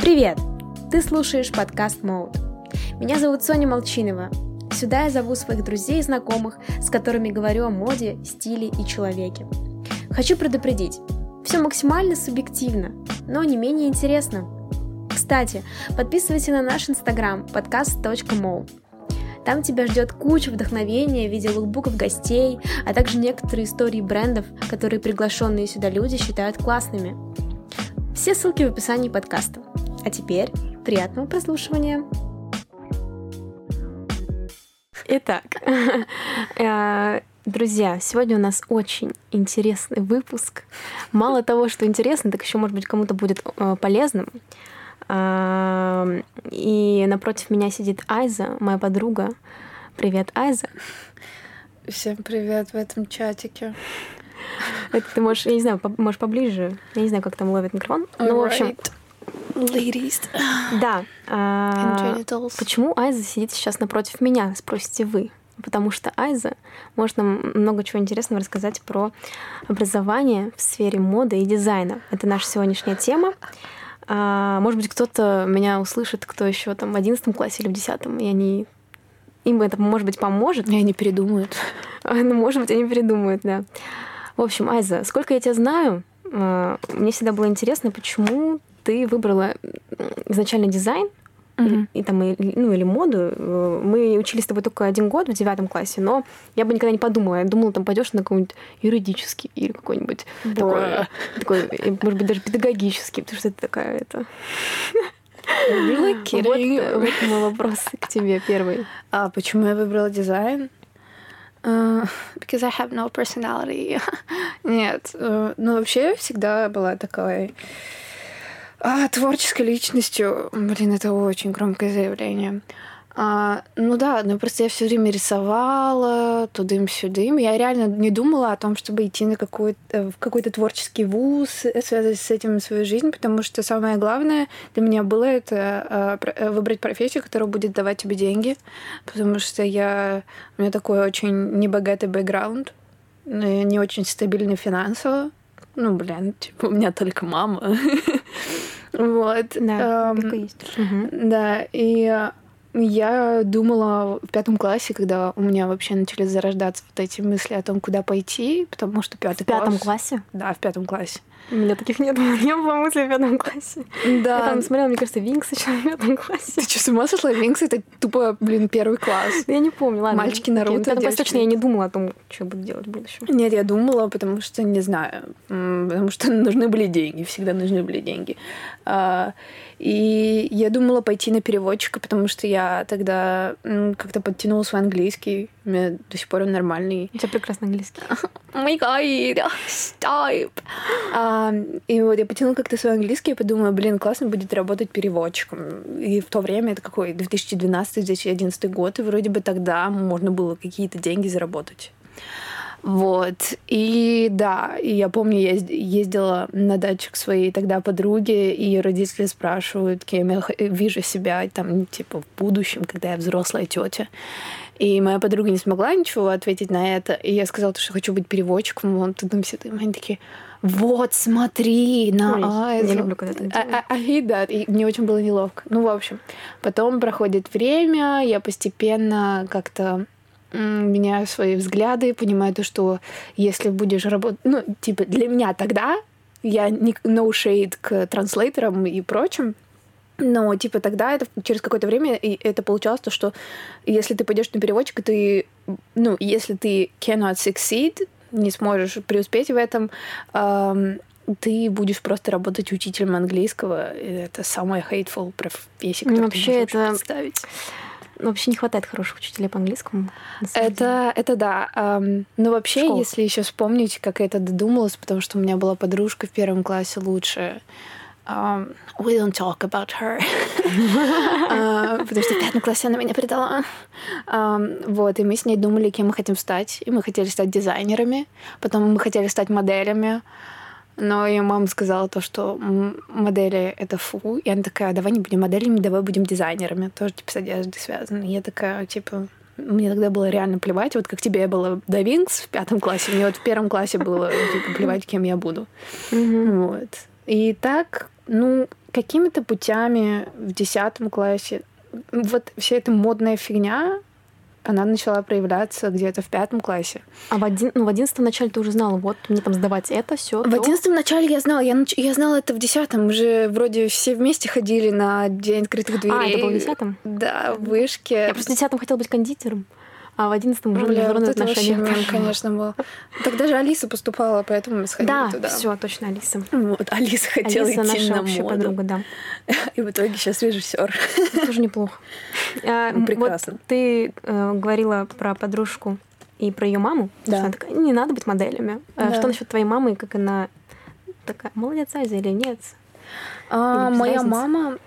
Привет! Ты слушаешь подкаст Mode. Меня зовут Соня Молчинова. Сюда я зову своих друзей и знакомых, с которыми говорю о моде, стиле и человеке. Хочу предупредить, все максимально субъективно, но не менее интересно. Кстати, подписывайся на наш инстаграм podcast.mode. Там тебя ждет куча вдохновения в виде лукбуков гостей, а также некоторые истории брендов, которые приглашенные сюда люди считают классными. Все ссылки в описании подкаста. А теперь приятного прослушивания! Итак, э, друзья, сегодня у нас очень интересный выпуск. Мало того, что интересно, так еще, может быть, кому-то будет э, полезным. Э, и напротив меня сидит Айза, моя подруга. Привет, Айза. Всем привет в этом чатике. Это ты можешь, я не знаю, можешь поближе. Я не знаю, как там ловит микрофон. Ну, в общем, Ladies. Да. А, почему Айза сидит сейчас напротив меня, спросите вы? Потому что Айза может нам много чего интересного рассказать про образование в сфере моды и дизайна. Это наша сегодняшняя тема. А, может быть, кто-то меня услышит, кто еще там в одиннадцатом классе или в десятом, и они им это, может быть, поможет. И они передумают. Ну, может быть, они передумают, да. В общем, Айза, сколько я тебя знаю, а, мне всегда было интересно, почему ты выбрала изначально дизайн, Mm-hmm. И, и там, и, ну, или моду. Э, мы учились с тобой только один год в девятом классе, но я бы никогда не подумала. Я думала, там пойдешь на какой-нибудь юридический или какой-нибудь такой, такой, может быть, даже педагогический, потому что это такая это. Вот, вот мой вопрос к тебе первый. А почему я выбрала дизайн? Uh, because I have no personality. Нет, uh, ну вообще я всегда была такой а, творческой личностью, блин, это очень громкое заявление. А, ну да, ну просто я все время рисовала, тудым-сюдым. Я реально не думала о том, чтобы идти на какой-то, в какой-то творческий вуз, э, связать с этим свою жизнь, потому что самое главное для меня было это э, выбрать профессию, которая будет давать тебе деньги, потому что я, у меня такой очень небогатый бэкграунд, не очень стабильный финансово. Ну, блин, типа, у меня только мама. Вот. Да, um, есть. Да, и я думала в пятом классе, когда у меня вообще начали зарождаться вот эти мысли о том, куда пойти, потому что пятый в класс... В пятом классе? Да, в пятом классе. У меня таких нет, не было мыслей в пятом классе. Да. Я там смотрела, мне кажется, Винкс еще в пятом классе. Ты что, с ума сошла? Винкс — это тупо, блин, первый класс. Я не помню, ладно. Мальчики Наруто, Пятом классе точно я не думала о том, что буду делать в будущем. Нет, я думала, потому что, не знаю, потому что нужны были деньги, всегда нужны были деньги. И я думала пойти на переводчика, потому что я тогда как-то подтянула свой английский. У меня до сих пор он нормальный. У тебя прекрасный английский. О май гад, stop! А, и вот я потянула как-то свой английский и подумала, блин, классно будет работать переводчиком. И в то время, это какой, 2012-2011 год, и вроде бы тогда можно было какие-то деньги заработать. Вот. И да, и я помню, я ездила на дачу к своей тогда подруге, и родители спрашивают, кем я вижу себя там, типа, в будущем, когда я взрослая тетя. И моя подруга не смогла ничего ответить на это. И я сказала, что хочу быть переводчиком. Вот тудым сюда. Они такие, вот, смотри на Ой. Не люблю, когда так делают. А, а, и да, и мне очень было неловко. Ну, в общем, потом проходит время, я постепенно как-то меняю свои взгляды, понимаю то, что если будешь работать... Ну, типа, для меня тогда я не no shade к транслейтерам и прочим, но, типа, тогда это через какое-то время это получалось то, что если ты пойдешь на переводчика, ты, ну, если ты cannot succeed, не сможешь преуспеть в этом, эм, ты будешь просто работать учителем английского. Это самая hateful профессия, которую ну, вообще ты можешь это... представить. Ну, вообще не хватает хороших учителей по английскому. Это, это да. Но вообще, Школа. если еще вспомнить, как я это додумалась, потому что у меня была подружка в первом классе лучшая. Um, we don't talk about her. uh, потому что в пятом классе она меня предала. Um, вот, и мы с ней думали, кем мы хотим стать. И мы хотели стать дизайнерами. Потом мы хотели стать моделями. Но ее мама сказала то, что модели — это фу. И она такая, давай не будем моделями, давай будем дизайнерами. Тоже, типа, с одеждой связано. И я такая, типа, мне тогда было реально плевать. Вот как тебе было до Винкс в пятом классе, мне вот в первом классе было, типа, плевать, кем я буду. Вот. И так, ну, какими-то путями в десятом классе вот вся эта модная фигня, она начала проявляться где-то в пятом классе. А в, один, ну, в одиннадцатом начале ты уже знала, вот мне там сдавать это, все. В одиннадцатом начале я знала, я, нач... я знала это в десятом. Мы же вроде все вместе ходили на День открытых дверей. А, это было в десятом? Да, в вышке. Я просто в десятом хотела быть кондитером. А в одиннадцатом уже Бля, международные вот это отношения. вообще мем, конечно, был. Тогда же Алиса поступала, поэтому мы сходили Да, туда. все, точно, Алиса. Вот, Алиса хотела Алиса идти наша на моду. подруга, да. И в итоге сейчас режиссер. Тоже неплохо. А, Ну, прекрасно. Вот ты э, говорила про подружку и про ее маму. Да. что Она такая, не надо быть моделями. Да. Что насчет твоей мамы, как она такая, молодец, Азия или нет? А, без моя мама,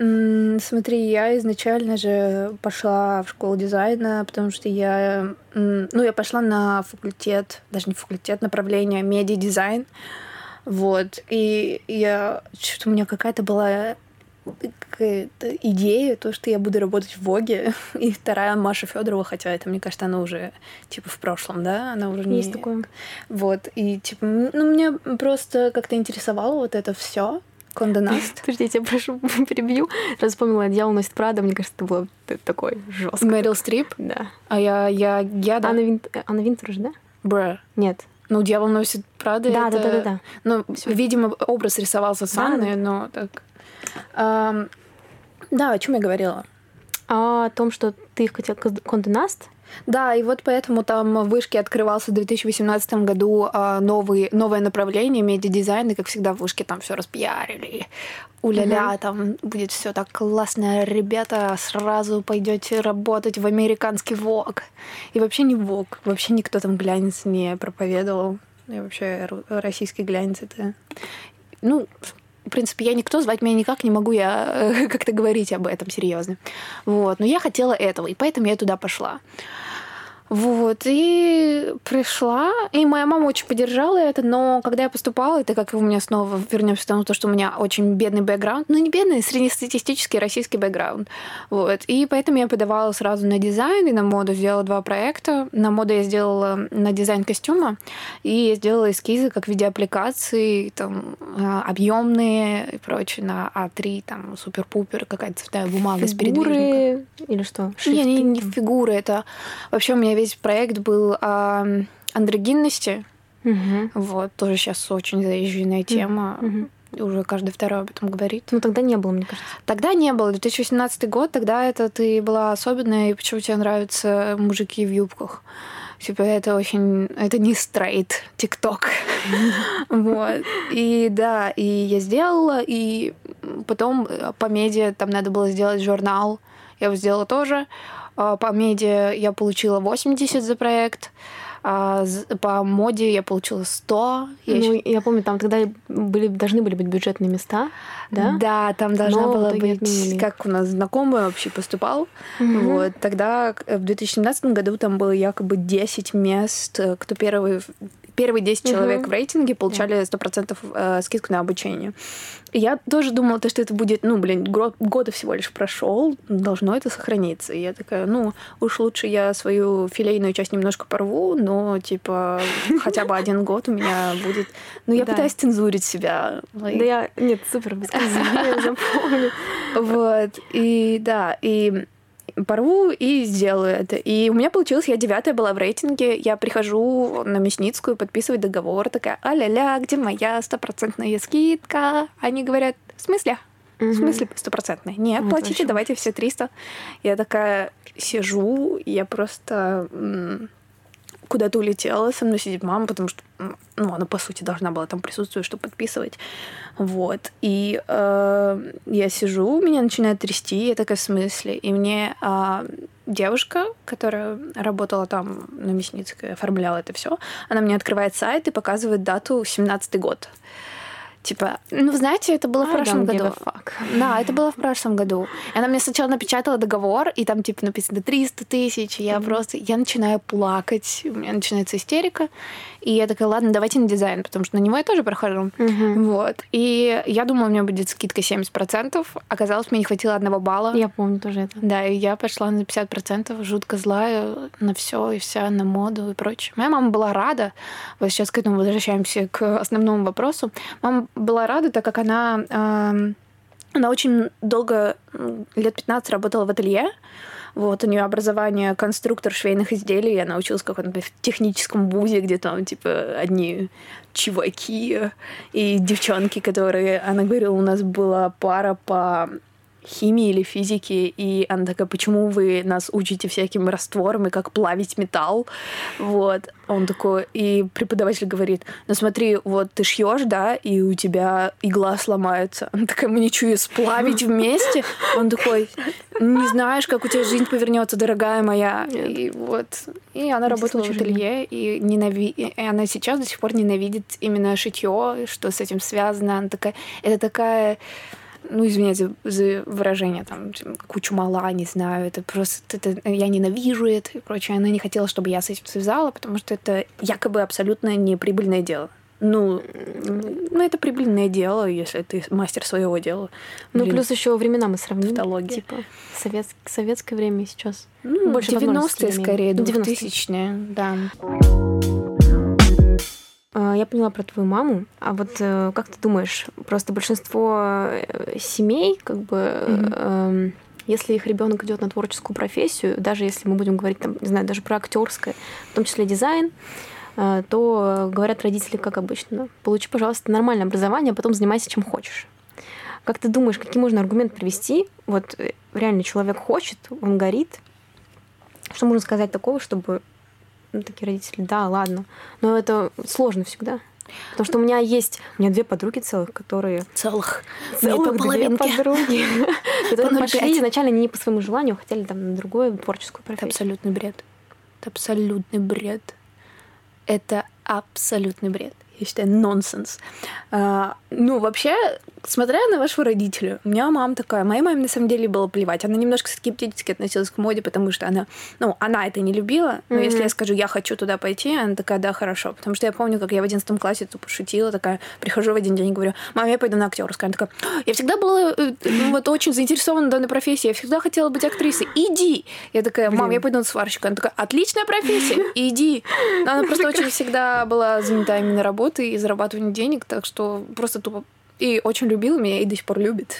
смотри, я изначально же пошла в школу дизайна, потому что я, ну, я пошла на факультет, даже не факультет, направление медиа-дизайн, вот, и я, что-то у меня какая-то была какая-то идея, то, что я буду работать в Воге, и вторая Маша Федорова, хотя это, мне кажется, она уже типа в прошлом, да, она уже не... Есть такое. Вот, и типа, ну, меня просто как-то интересовало вот это все. Конде Наст. Подождите, я прошу, перебью. Раз вспомнила «Дьявол носит Прада», мне кажется, это было такой жестко. Мэрил Стрип. Да. А я, я, я, да. Анна, Вин... Анна Винтер же, да? Бра. Нет. Ну, дьявол носит Прада. Да, это... да, да, да, да. Ну, Всё. видимо, образ рисовался с Да, Анной, но так. Ам, да, о чем я говорила? А о том, что ты хотел Конде Наст? Да, и вот поэтому там в Вышке открывался в 2018 году а, новый, новое направление медиадизайн, и, как всегда, в Вышке там все распиарили. Уля-ля, Мгм. там будет все так классно, ребята, сразу пойдете работать в американский ВОК. И вообще не ВОК, вообще никто там глянец не проповедовал. И вообще российский глянец это... Ну, принципе, я никто, звать меня никак не могу я э, как-то говорить об этом серьезно. Вот. Но я хотела этого, и поэтому я туда пошла. Вот, и пришла, и моя мама очень поддержала это, но когда я поступала, это как у меня снова вернемся к тому, то, что у меня очень бедный бэкграунд, ну не бедный, среднестатистический российский бэкграунд, вот, и поэтому я подавала сразу на дизайн и на моду, сделала два проекта, на моду я сделала на дизайн костюма, и я сделала эскизы как в виде аппликации, там, объемные и прочее, на А3, там, супер-пупер, какая-то цветная бумага с передвижником. Фигуры или что? Не, не, Шрифты не там? фигуры, это вообще у меня весь проект был о андрогинности. Мгм. Вот, тоже сейчас очень заезженная тема. Мгм. Уже каждый второй об этом говорит. Ну, тогда не было, мне кажется. Тогда не было. 2018 год, тогда это ты была особенная, и почему тебе нравятся мужики в юбках. Типа, это очень... Это не стрейт, тикток. Вот. И да, и я сделала, и потом э, по медиа там надо было сделать журнал. Я его сделала тоже. А По медиа я получила 80 за проект. А по моде я получила 100. Я ну, ещё- я помню, там тогда были, должны были быть бюджетные места, да? Да, там должна Но была быть, отменили. как у нас знакомый вообще поступал. Мгм. Вот, тогда в 2017 году там было якобы 10 мест, э, кто первый, первые 10 Мгм. человек в рейтинге получали 100% э, скидку на обучение. Я тоже думала, то, что это будет, ну, блин, год, года всего лишь прошел, должно это сохраниться. И я такая, ну, уж лучше я свою филейную часть немножко порву, но, типа, хотя бы один год у меня будет... Ну, я Да. пытаюсь цензурить себя. Да я... Нет, супер, я запомню. вот, и да, и порву и сделаю это. И у меня получилось, я девятая была в рейтинге, я прихожу на Мясницкую подписывать договор, такая, а-ля-ля, где моя стопроцентная скидка? Они говорят, в смысле? В смысле стопроцентная? Нет, это платите, давайте все 300. Я такая сижу, я просто куда-то улетела, со мной сидит мама, потому что, ну, она, по сути, должна была там присутствовать, чтобы подписывать. Вот. И э, я сижу, меня начинает трясти, я такая, в смысле? И мне а, девушка, которая работала там на Мясницкой, оформляла это все, она мне открывает сайт и показывает дату 17 год. Типа, ну, знаете, это было в I прошлом don't give году. Да, это было в прошлом году. И она мне сначала напечатала договор, и там, типа, написано 300 тысяч. и Я просто... Я начинаю плакать, у меня начинается истерика. И я такая, ладно, давайте на дизайн, потому что на него я тоже прохожу. Мгм. Вот. И я думала, у меня будет скидка 70%. Оказалось, мне не хватило одного балла. Я помню тоже это. Да, и я пошла на 50%, жутко злая на все и вся, на моду и прочее. Моя мама была рада. Вот сейчас к этому возвращаемся к основному вопросу. Мама была рада, так как она эм, Она очень долго, лет 15 работала в ателье, вот, у нее образование конструктор швейных изделий, она училась в каком-то техническом вузе, где там, типа, одни чуваки и девчонки, которые... Она говорила, у нас была пара по химии или физики, и она такая, почему вы нас учите всяким растворам и как плавить металл? Вот. Он такой, и преподаватель говорит, ну смотри, вот ты шьешь, да, и у тебя игла сломается. Она такая, мы ничего ее сплавить вместе? Он такой, не знаешь, как у тебя жизнь повернется, дорогая моя. И вот. И она работала в ателье, и, ненави... и она сейчас до сих пор ненавидит именно шитье, что с этим связано. Она такая, это такая ну, извиняйте за выражение, там, кучу мала, не знаю, это просто, это, я ненавижу это и прочее. Она не хотела, чтобы я с этим связала, потому что это якобы абсолютно неприбыльное дело. Ну, ну, это прибыльное дело, если ты мастер своего дела. Ну, плюс еще времена мы сравним. Тавтология. Типа, совет, советское время сейчас. Ну, Больше 90-е скорее, 2000-е, да. А, я поняла про твою маму. А вот э, как ты думаешь, просто большинство э, семей, как бы, mm-hmm. если их ребенок идет на творческую профессию, даже если мы будем говорить, там, не знаю, даже про актерское, в том числе дизайн, э, то говорят родители, как обычно, получи, пожалуйста, нормальное образование, а потом занимайся чем хочешь. Как ты думаешь, какие можно аргумент привести? Вот реально человек хочет, он горит. Что можно сказать такого, чтобы ну, такие родители, да, ладно. Но это сложно всегда. Потому что у меня есть, у меня две подруги целых, которые... Целых. Целых две подруги. Которые пошли изначально не по своему желанию, хотели там на другую творческую профессию. Это абсолютный бред. Это абсолютный бред. Это абсолютный бред я считаю, нонсенс. А, ну, вообще, смотря на вашего родителя, у меня мама такая, моей маме на самом деле было плевать. Она немножко скептически относилась к моде, потому что она, ну, она это не любила, но mm-hmm. если я скажу, я хочу туда пойти, она такая, да, хорошо. Потому что я помню, как я в одиннадцатом классе тупо шутила, такая, прихожу в один день и говорю, мам, я пойду на актерскую. Она такая, я всегда была э, вот очень заинтересована в данной профессии, я всегда хотела быть актрисой, иди. Я такая, мам, я пойду на сварщика. Она такая, отличная профессия, иди. Она просто очень всегда была занята именно работой, и зарабатывания денег, так что просто тупо и очень любила меня и до сих пор любит.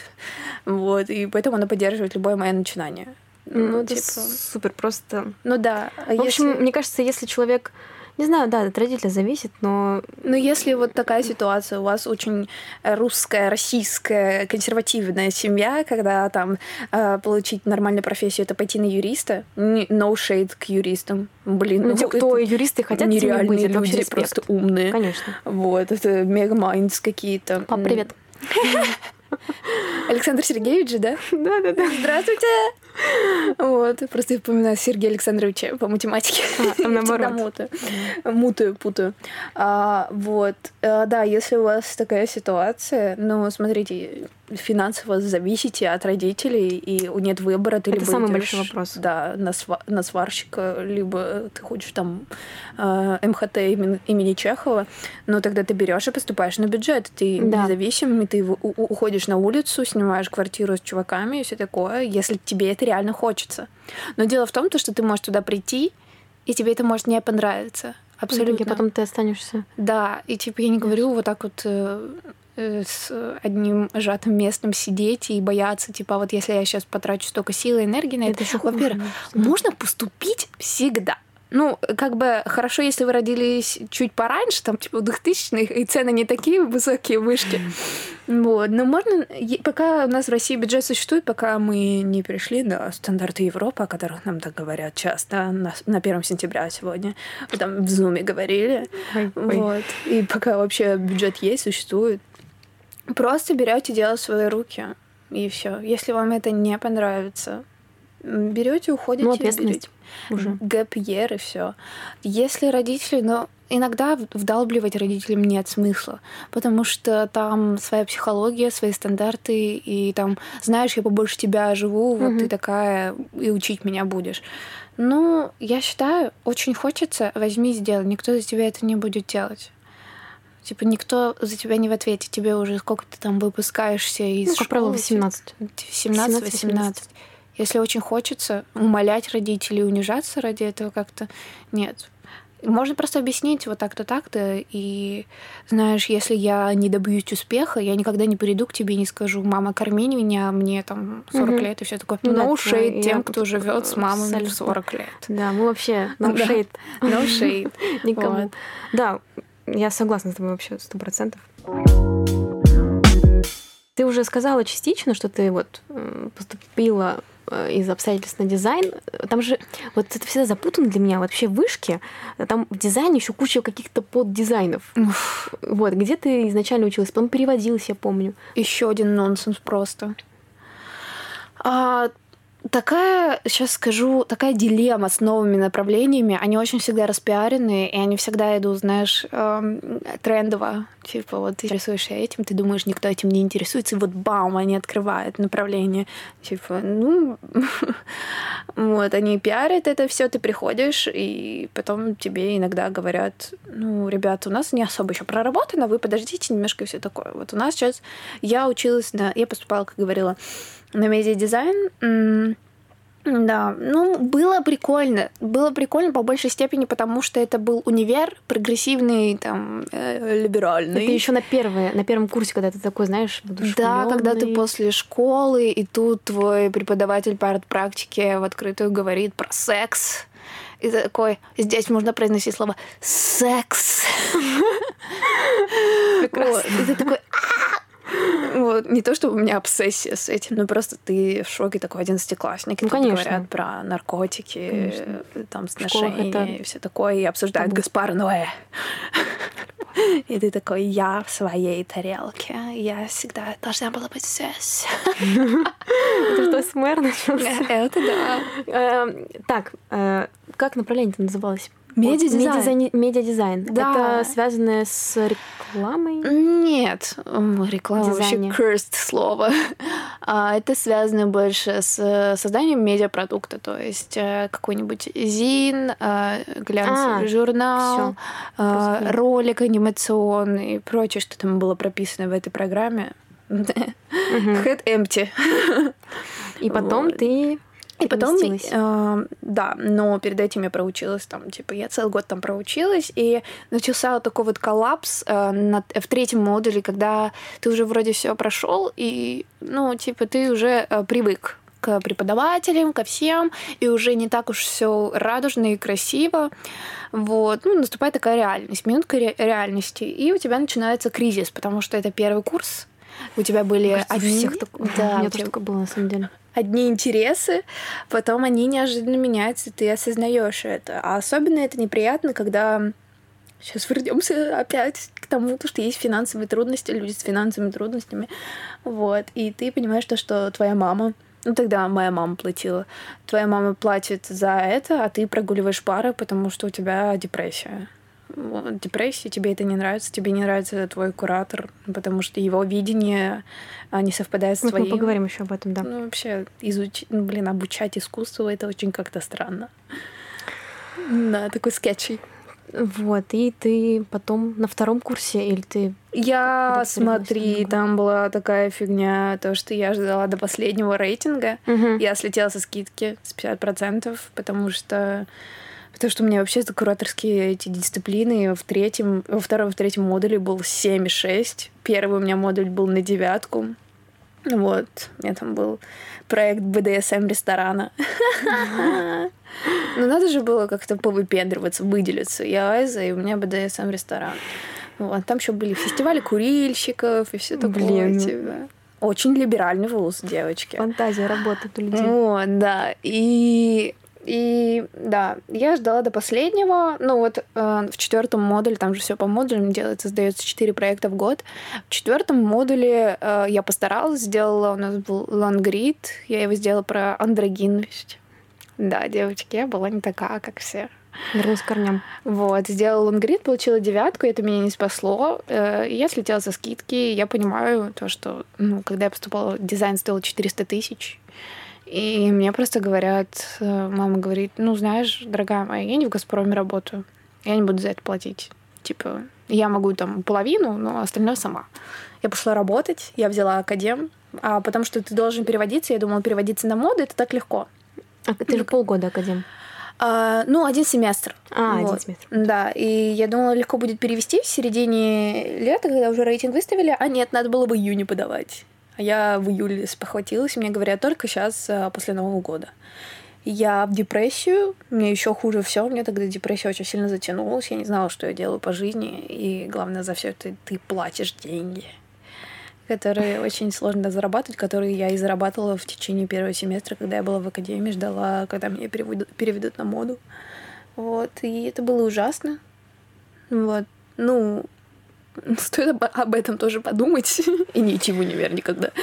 Вот, и поэтому она поддерживает любое мое начинание. Ну, это типа... супер просто. Ну да. А в общем, если... мне кажется, если человек не знаю, да, от родителя зависит, но... Но если вот такая ситуация, у вас очень русская, российская, консервативная семья, когда там э, получить нормальную профессию, это пойти на юриста, no shade к юристам. Блин, ну, ну те, кто юристы хотят нереальные быть, это люди, просто умные. Конечно. Вот, это mega minds какие-то. Пап, привет. Александр Сергеевич, да? Да, да, да. Здравствуйте! Вот, просто я вспоминаю Сергея Александровича по математике. А, наоборот. мутаю. Мутаю, путаю. А, вот, а, да, если у вас такая ситуация, ну, смотрите, финансово зависите от родителей, и нет выбора, ты Это либо самый идёшь, большой вопрос. Да, на, сва- на сварщика, либо ты хочешь там э, МХТ имени, имени Чехова, но тогда ты берешь и поступаешь на бюджет, ты Да. независимый, ты у- у- уходишь на улицу, снимаешь квартиру с чуваками и все такое, если тебе это реально хочется. Но дело в том, то, что ты можешь туда прийти, и тебе это может не понравиться. Абсолютно. И потом ты останешься. Да, и типа я не говорю вот так вот э, э, с одним сжатым местом сидеть и бояться, типа, вот если я сейчас потрачу столько сил и энергии на это, Это во-первых, можно поступить всегда. Ну, как бы хорошо, если вы родились чуть пораньше, там, типа, в 2000-х, и цены не такие высокие, вышки. Вот. Но можно, пока у нас в России бюджет существует, пока мы не перешли на стандарты Европы, о которых нам так говорят часто, на, на 1 сентября сегодня, там в Зуме говорили. Ой, ой. Вот. И пока вообще бюджет есть, существует, просто берете дело в свои руки. И все. Если вам это не понравится, берете, уходите, Ну, ответственность уже. гэп year и все. Если родители, но иногда в- вдалбливать родителям нет смысла, потому что там своя психология, свои стандарты, и там, знаешь, я побольше тебя живу, вот Мгм. ты такая, и учить меня будешь. Ну, я считаю, очень хочется, возьми и сделай. Никто за тебя это не будет делать. Типа никто за тебя не в ответе. Тебе уже сколько ты там выпускаешься из Ну, как правило, школы, 18. 17-18. Если очень хочется умолять родителей, унижаться ради этого как-то, нет. Можно просто объяснить вот так-то, так-то. И знаешь, если я не добьюсь успеха, я никогда не приду к тебе и не скажу, мама, корми меня, мне там 40 угу. лет и все такое. Ну, no да, shade тем, кто живет с мамой в 40 лет. Да, мы вообще no shade. No shade. Никому. Да, я согласна с тобой вообще сто процентов. Ты уже сказала частично, что ты вот поступила из обстоятельств на дизайн. Там же вот это всегда запутано для меня. Вообще вышки, там в дизайне еще куча каких-то поддизайнов. вот, где ты изначально училась? Потом переводилась, я помню. Еще один нонсенс просто. А, такая, сейчас скажу, такая дилемма с новыми направлениями. Они очень всегда распиарены, и они всегда идут, знаешь, эм, трендово. Типа, вот ты интересуешься этим, ты думаешь, никто этим не интересуется, и вот бам, они открывают направление. Типа, ну, вот, они пиарят это все, ты приходишь, и потом тебе иногда говорят, ну, ребята, у нас не особо еще проработано, вы подождите немножко и все такое. Вот у нас сейчас, я училась на, я поступала, как говорила, на медиадизайн. Да, ну, было прикольно. Было прикольно по большей степени, потому что это был универ прогрессивный, там, э, либеральный. Это еще на, первое, на первом курсе, когда ты такой, знаешь, Да, когда ты после школы, и тут твой преподаватель по арт-практике в открытую говорит про секс. И такой, здесь можно произносить слово «секс». Прекрасно. И ты такой, вот. Не то, чтобы у меня обсессия с этим, но просто ты в шоке такой одиннадцатиклассник. Ну, конечно. говорят про наркотики, конечно. там, сношения это... и все такое, и обсуждают Табу. Гаспар Ноэ. И ты такой, я в своей тарелке. Я всегда должна была быть здесь. Это что, ASMR начался? Это да. Эм, так, э, как направление-то называлось? Медиадизайн. Медиадизайн. Да. Это связано с рекламой? Нет, реклама вообще cursed слово. А, это связано больше с созданием медиапродукта, то есть э, какой-нибудь zine, э, глянцевый а, журнал, всё. ролик анимационный и прочее, что там было прописано в этой программе. Head empty. И потом ты и потом, э, да, но перед этим я проучилась там, типа, я целый год там проучилась, и начался вот такой вот коллапс э, на, в третьем модуле, когда ты уже вроде все прошел, и, ну, типа, ты уже э, привык к преподавателям, ко всем, и уже не так уж все радужно и красиво. Вот. Ну, наступает такая реальность, минутка ре- реальности, и у тебя начинается кризис, потому что это первый курс, у тебя были Кажется, одни... всех так... да, у меня тоже такое было, на самом деле одни интересы, потом они неожиданно меняются, ты осознаешь это. А особенно это неприятно, когда сейчас вернемся опять к тому, что есть финансовые трудности, люди с финансовыми трудностями. Вот. И ты понимаешь то, что твоя мама ну, тогда моя мама платила. Твоя мама платит за это, а ты прогуливаешь пары, потому что у тебя депрессия депрессия, тебе это не нравится, тебе не нравится твой куратор, потому что его видение а, не совпадает с твоим. Мы поговорим еще об этом, да. Ну, вообще, изучить, ну, блин, обучать искусству, это очень как-то странно. Да, такой скетчи. Вот, и ты потом на втором курсе или ты... Я, смотри, там была такая фигня, то, что я ждала до последнего рейтинга. Угу. Я слетела со скидки с 50%, потому что Потому что у меня вообще кураторские эти дисциплины в третьем, во втором, в третьем модуле был 7,6. Первый у меня модуль был на девятку. Вот, у меня там был проект БДСМ ресторана. Ну, надо же было как-то повыпендриваться, выделиться. Я Айза, и у меня БДСМ ресторан. Вот, там еще были фестивали курильщиков и все такое. Блин. Типа. Очень либеральный вуз, девочки. Фантазия работает у людей. Вот, да. И и да, я ждала до последнего. Ну вот э, в четвертом модуле, там же все по модулям делается, сдается 4 проекта в год. В четвертом модуле э, я постаралась, сделала, у нас был лонгрид, я его сделала про андрогинность. Да, девочки, я была не такая, как все. Вернусь к корням. Вот, сделала лонгрид, получила девятку, это меня не спасло. Э, я слетела со скидки. Я понимаю то, что ну, когда я поступала, дизайн стоил 400 тысяч. И мне просто говорят, э, мама говорит, ну, знаешь, дорогая моя, я не в «Газпроме» работаю, я не буду за это платить. Типа, я могу там половину, но остальное сама. Я пошла работать, я взяла академ, а потому что ты должен переводиться. Я думала, переводиться на моду — это так легко. А ты же полгода академ. А, ну, один семестр. А, Вот. один семестр. Да, и я думала, легко будет перевести в середине лета, когда уже рейтинг выставили, а нет, надо было в июне подавать. Я в июле спохватилась, мне говорят, только сейчас, после Нового года. Я в депрессию, мне еще хуже все, мне тогда депрессия очень сильно затянулась, я не знала, что я делаю по жизни, и главное, за все это ты платишь деньги, которые очень сложно зарабатывать, которые я и зарабатывала в течение первого семестра, когда я была в академии, ждала, когда меня переведут, переведут на моду. Вот, и это было ужасно. Вот, ну, стоит об, об этом тоже подумать, и ничего не верь никогда.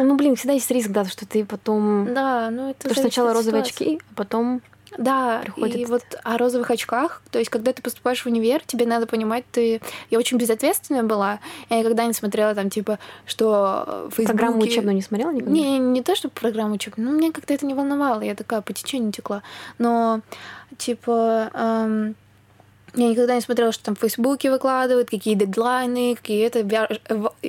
Ну, блин, всегда есть риск, да, что ты потом... Да, ну это То, что сначала розовые ситуации. очки, а потом... Да, приходит и вот о розовых очках, то есть когда ты поступаешь в универ, тебе надо понимать, ты... Я очень безответственная была, я никогда не смотрела там, типа, что в Фейсбуке... Программу учебную не смотрела никогда? Не, не то, что программу учебную, ну, мне как-то это не волновало, я такая по течению текла. Но, типа, эм, я никогда не смотрела, что там в Фейсбуке выкладывают, какие дедлайны, какие это вяж-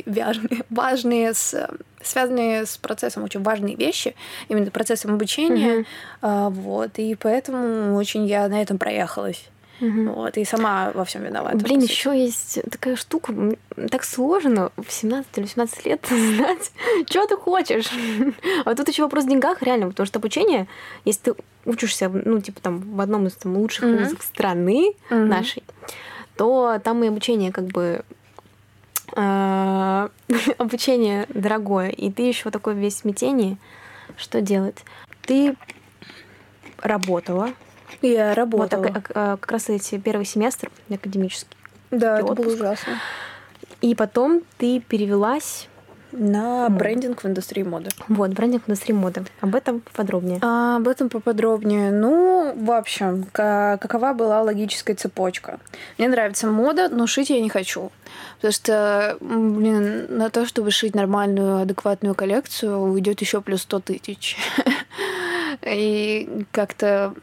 вяжные, важные, с, связанные с процессом очень важные вещи, именно процессом обучения. А, вот, и поэтому очень я на этом проехалась. Мгм. Вот, и сама во всем виновата. Блин, еще есть такая штука, так сложно в 17 или 18 лет знать, что ты хочешь. А тут еще вопрос в деньгах, реально, потому что обучение, если ты учишься, ну, типа там в одном из там, лучших Мгм. вузов страны Мгм. нашей, то там и обучение как бы а, обучение дорогое, и ты еще такой весь в смятении, что делать? Ты работала, Я вот работала. так, как, а, как раз эти первый семестр академический, да, это отпуск. было ужасно. и потом ты перевелась На Мода. брендинг в индустрии моды. вот, брендинг в индустрии моды. Об этом подробнее. А, об этом поподробнее. Ну, в общем, ка- какова была логическая цепочка? Мне нравится мода, но шить я не хочу. Потому что, блин, на то, чтобы шить нормальную, адекватную коллекцию, уйдет еще плюс 100 тысяч. И как-то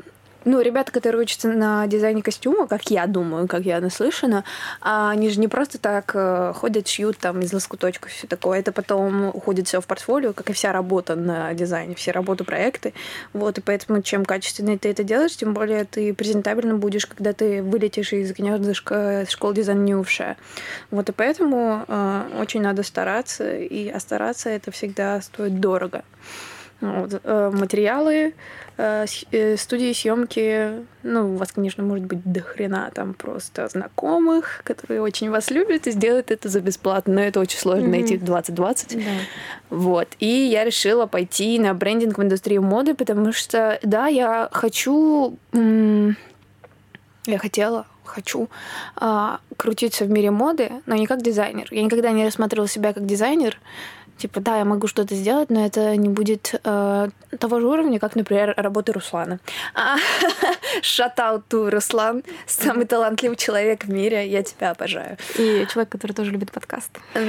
ну, ребята, которые учатся на дизайне костюма, как я думаю, как я наслышана, а они же не просто так э, ходят, шьют там из лоскуточков все такое. Это потом уходит все в портфолио, как и вся работа на дизайне, все работы, проекты. Вот, и поэтому чем качественнее ты это делаешь, тем более ты презентабельно будешь, когда ты вылетишь из гнездышка школы дизайна Ньюша. Вот, и поэтому э, очень надо стараться, и а стараться это всегда стоит дорого. Вот, э, материалы, э, э, студии съемки, ну, у вас, конечно, может быть до хрена там просто знакомых, которые очень вас любят и сделают это за бесплатно, но это очень сложно Мгм. найти в 2020. Да. Вот. И я решила пойти на брендинг в индустрию моды, потому что, да, я хочу... Я хотела, хочу а, крутиться в мире моды, но не как дизайнер. Я никогда не рассматривала себя как дизайнер. Типа, да, я могу что-то сделать, но это не будет э, того же уровня, как, например, работа Руслана. А, to Руслан, самый талантливый человек в мире. Я тебя обожаю. И человек, который тоже любит подкаст.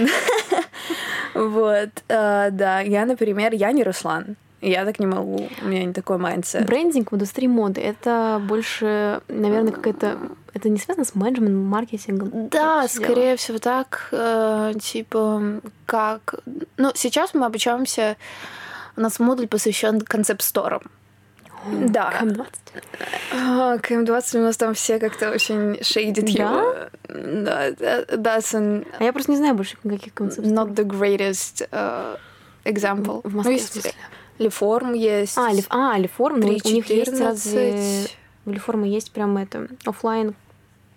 Вот, э, да, я, например, я не Руслан. Я так не могу, у меня не такой mindset. Брендинг в индустрии моды это больше, наверное, какая-то. Это не связано с менеджментом, маркетингом. Да, скорее всего так, э, типа, как... Ну, сейчас мы обучаемся, у нас модуль посвящен concept store ам. дело. Да. КМ-20. А, КМ-20 у нас там все как-то очень shade ит Да? его. Да, да, an- А я просто не знаю больше никаких концептов. not the greatest uh, example. В Ну, Москве, в есть смысле? Леформ есть. А, лиф, а, лиформ, ну, у них есть 3.14. разве... У лиформы есть прям это, оффлайн,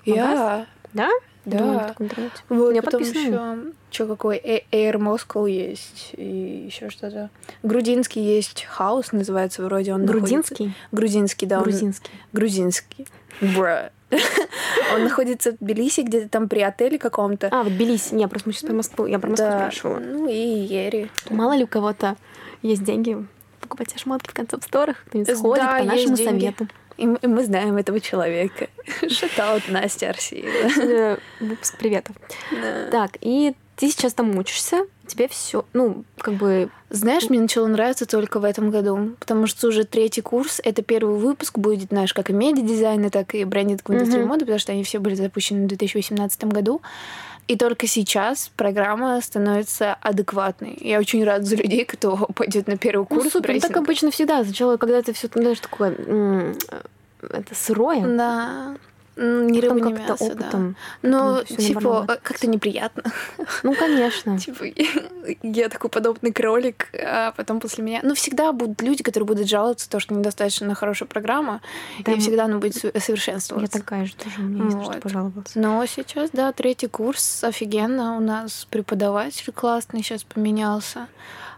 Я. да? Да. Думаю, в. Вот, У меня потом еще что какой Э- Air Moscow есть и еще что-то. Грузинский есть хаус, называется вроде он. находится- Грузинский? Грузинский, да. он- Грузинский. Грузинский. Бра. Он находится в Тбилиси, где-то там при отеле каком-то. А, вот Тбилиси. Не, просто мы сейчас про Москву. Я про Москву спрашивала. Ну и Ери. Мало ли у кого-то есть деньги покупать шмотки в концепт-сторах, кто-нибудь Да, сходит по есть нашему деньги. совету. И мы, и мы знаем этого человека. Шатаут Настя Арсиева. Э, Выпуск приветов. Да. Так, и ты сейчас там учишься, тебе все, ну, как бы Знаешь, мне начало нравиться только в этом году, потому что уже третий курс, это первый выпуск будет, знаешь, как и медиадизайна, так и брендинг в индустрии моды, потому что они все были запущены в 2018 году. И только сейчас программа становится адекватной. Я очень рада за людей, кто пойдет на первый курс. Ну, супер, ну, так обычно всегда. Сначала, когда это все, знаешь, такое это сырое. Да. Не рыба, не мясо, опытом. Да. Но, типа, как-то неприятно. Ну, конечно. Типа, я такой подобный кролик, а потом после меня... Ну, всегда будут люди, которые будут жаловаться, то, что недостаточно хорошая программа, да, и всегда она будет совершенствоваться. Я такая же тоже, меня есть вот. что пожаловаться. Но сейчас, да, третий курс, офигенно. У нас преподаватель классный сейчас поменялся.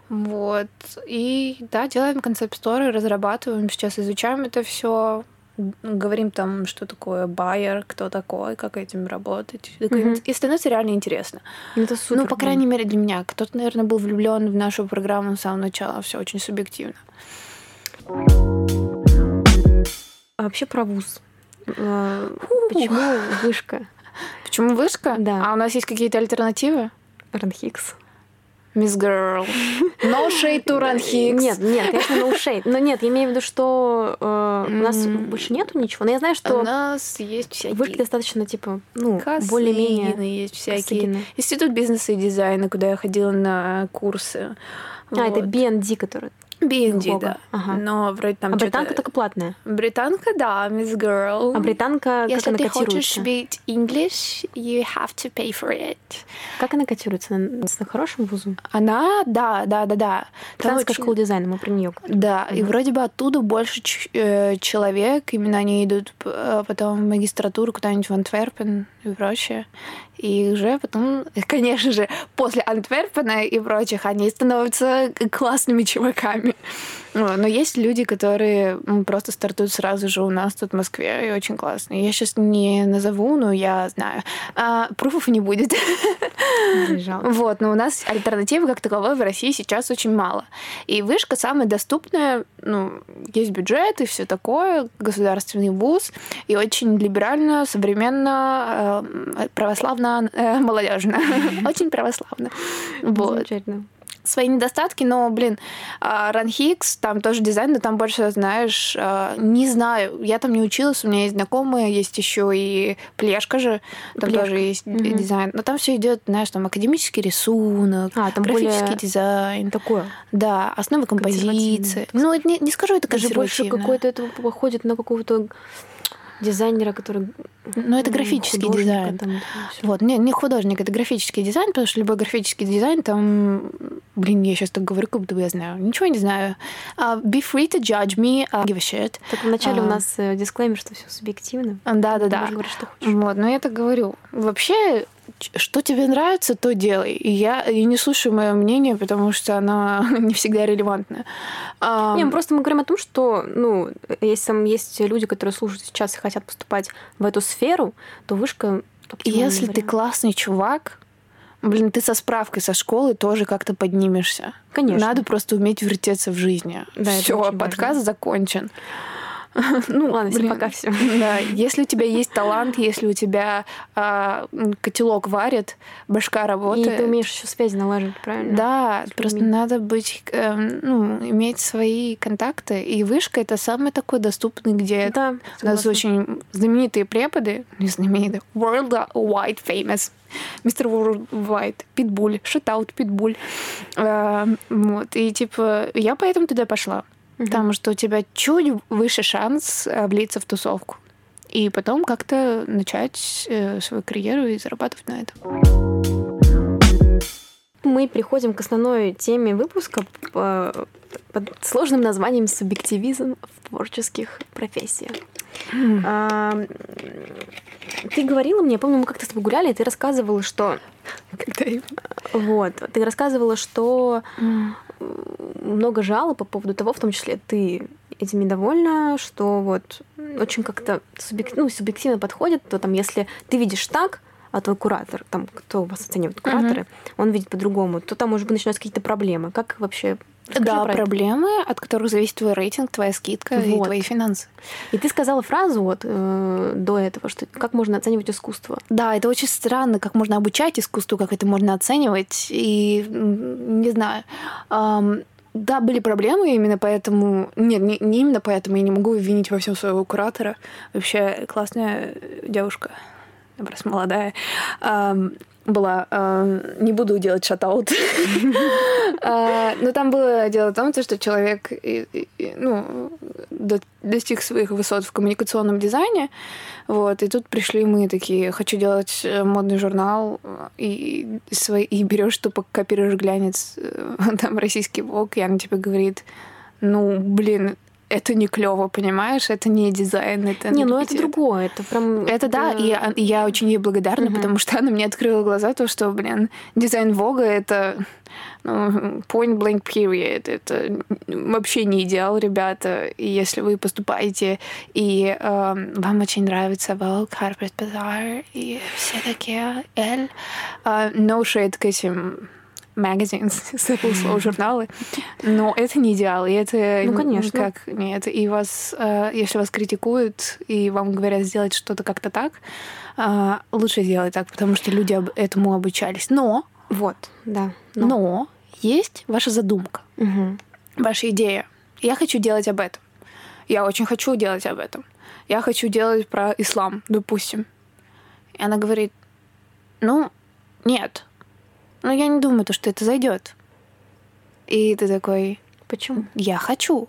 Вот. И да, делаем концепт-сторы, разрабатываем, сейчас изучаем это все говорим там, что такое байер, кто такой, как этим работать. Mm-hmm. И становится реально интересно. Это супер. Ну, по крайней мере, для меня. Кто-то, наверное, был влюблен в нашу программу с самого начала. Все очень субъективно. А вообще про вуз. А, почему вышка? Почему вышка? Да. А у нас есть какие-то альтернативы? Ранхикс. Miss Girl. No shade to Run Hicks. Нет, нет, конечно, no shade. Но нет, я имею в виду, что э, у нас больше нету ничего. Но я знаю, что... У нас есть всякие... Вышки достаточно, типа, ну, более-менее... есть всякие. Косыгины. Институт бизнеса и дизайна, куда я ходила на курсы. А, вот. это BND, который BND, да. Ага. Но вроде там А британка только платная? Британка, да, Miss Girl. А британка Если как ты она хочешь быть English, you have to pay for it. Как она котируется? Она на хорошем вузу? Она, да, да, да, да. Британская очень... школа дизайна, мы про нее Да, угу. и вроде бы оттуда больше э, человек, именно они идут э, потом в магистратуру куда-нибудь в Антверпен и прочее. И уже потом, конечно же, после Антверпена и прочих, они становятся классными чуваками. Но есть люди, которые просто стартуют сразу же у нас тут в Москве, и очень классно. Я сейчас не назову, но я знаю. А, пруфов не будет. Вот, но у нас альтернативы как таковой в России сейчас очень мало. И вышка самая доступная, ну, есть бюджет и все такое, государственный вуз, и очень либерально, современно, э, православно, э, молодежно. Очень православно. Вот. Замечательно свои недостатки, но, блин, Ранхикс, там тоже дизайн, но там больше, знаешь, а, не знаю, я там не училась, у меня есть знакомые, есть еще и Плешка же, там Плешка. тоже есть угу. дизайн, но там все идет, знаешь, там академический рисунок, а, там графический дизайн. Такое? Да, основы композиции. Ну, не, не скажу, это Даже больше какой-то это походит на какого-то дизайнера, который... Ну, это графический дизайн. Там, вот, не, не художник, это графический дизайн, потому что любой графический дизайн там... Блин, я сейчас так говорю, как будто бы я знаю. Ничего не знаю. Uh, be free to judge me, uh, give a shit. Так вначале uh, у нас э, дисклеймер, что все субъективно. Да-да-да. что хочешь. Вот, но я так говорю. Вообще, что тебе нравится, то делай. И я и не слушаю мое мнение, потому что оно не всегда релевантно. Um... Не, просто мы говорим о том, что, ну, если там есть люди, которые слушают сейчас и хотят поступать в эту сферу, то вышка Если вариант. ты классный чувак, блин, ты со справкой со школы тоже как-то поднимешься. Конечно. Надо просто уметь вертеться в жизни. Да, Все, подкаст важно. закончен. Ну, ладно, блин, пока все. Да, если у тебя есть талант, если у тебя а, котелок варит, башка работает. И ты умеешь еще связи налаживать, правильно? Да, просто уметь. надо быть, э, ну, иметь свои контакты. И вышка это самый такой доступный, где да, у нас очень знаменитые преподы, не знаменитые, worldwide famous Мистер Worldwide, Питбуль, шитаут Питбуль. Вот, и типа я поэтому туда пошла. Угу. Потому что у тебя чуть выше шанс э, влиться в тусовку. И потом как-то начать э, свою карьеру и зарабатывать на этом. Мы приходим к основной теме выпуска под сложным названием «Субъективизм в творческих профессиях». Mm. А, ты говорила мне, я помню, мы как-то с тобой гуляли, и ты рассказывала, что... Вот, ты рассказывала, что mm много жалоб по поводу того, в том числе ты этим недовольна, что вот очень как-то субъек... ну, субъективно подходит, то там, если ты видишь так, а твой куратор, там, кто у вас оценивает кураторы, uh-huh. он видит по-другому, то там, может быть, начинаются какие-то проблемы. Как вообще Расскажи да, проблемы, от которых зависит твой рейтинг, твоя скидка вот. и твои финансы. И ты сказала фразу вот э, до этого, что как можно оценивать искусство. Да, это очень странно, как можно обучать искусству, как это можно оценивать. И не знаю. Эм, да, были проблемы, именно поэтому... Нет, не, не именно поэтому я не могу винить во всем своего куратора. Вообще классная девушка, просто молодая. Эм, была. Э, не буду делать шатаут. А, но там было дело в том, что человек ну, достиг своих высот в коммуникационном дизайне. Вот, и тут пришли мы такие, хочу делать э, модный журнал, и, свои, и берешь тупо копируешь глянец, э, там российский блог, и она тебе говорит, ну, блин, это не клево, понимаешь? Это не дизайн, это не, ну это другое, это прям это да, и я, я очень ей благодарна, угу. потому что она мне открыла глаза то, что, блин, дизайн Вога это ну, point blank period, это вообще не идеал, ребята. И если вы поступаете и э, вам очень нравится Vogue, Harper's Bazaar и все такие L, uh, no shade к этим magazines, slow журналы, но это не идеал, и это ну конечно как нет, и вас, э, если вас критикуют и вам говорят сделать что-то как-то так, э, лучше сделать так, потому что люди этому обучались. Но вот, да, но, но есть ваша задумка, угу. ваша идея. Я хочу делать об этом. Я очень хочу делать об этом. Я хочу делать про ислам, допустим. И она говорит, ну, нет, но я не думаю, то, что это зайдет. И ты такой, почему? Я хочу.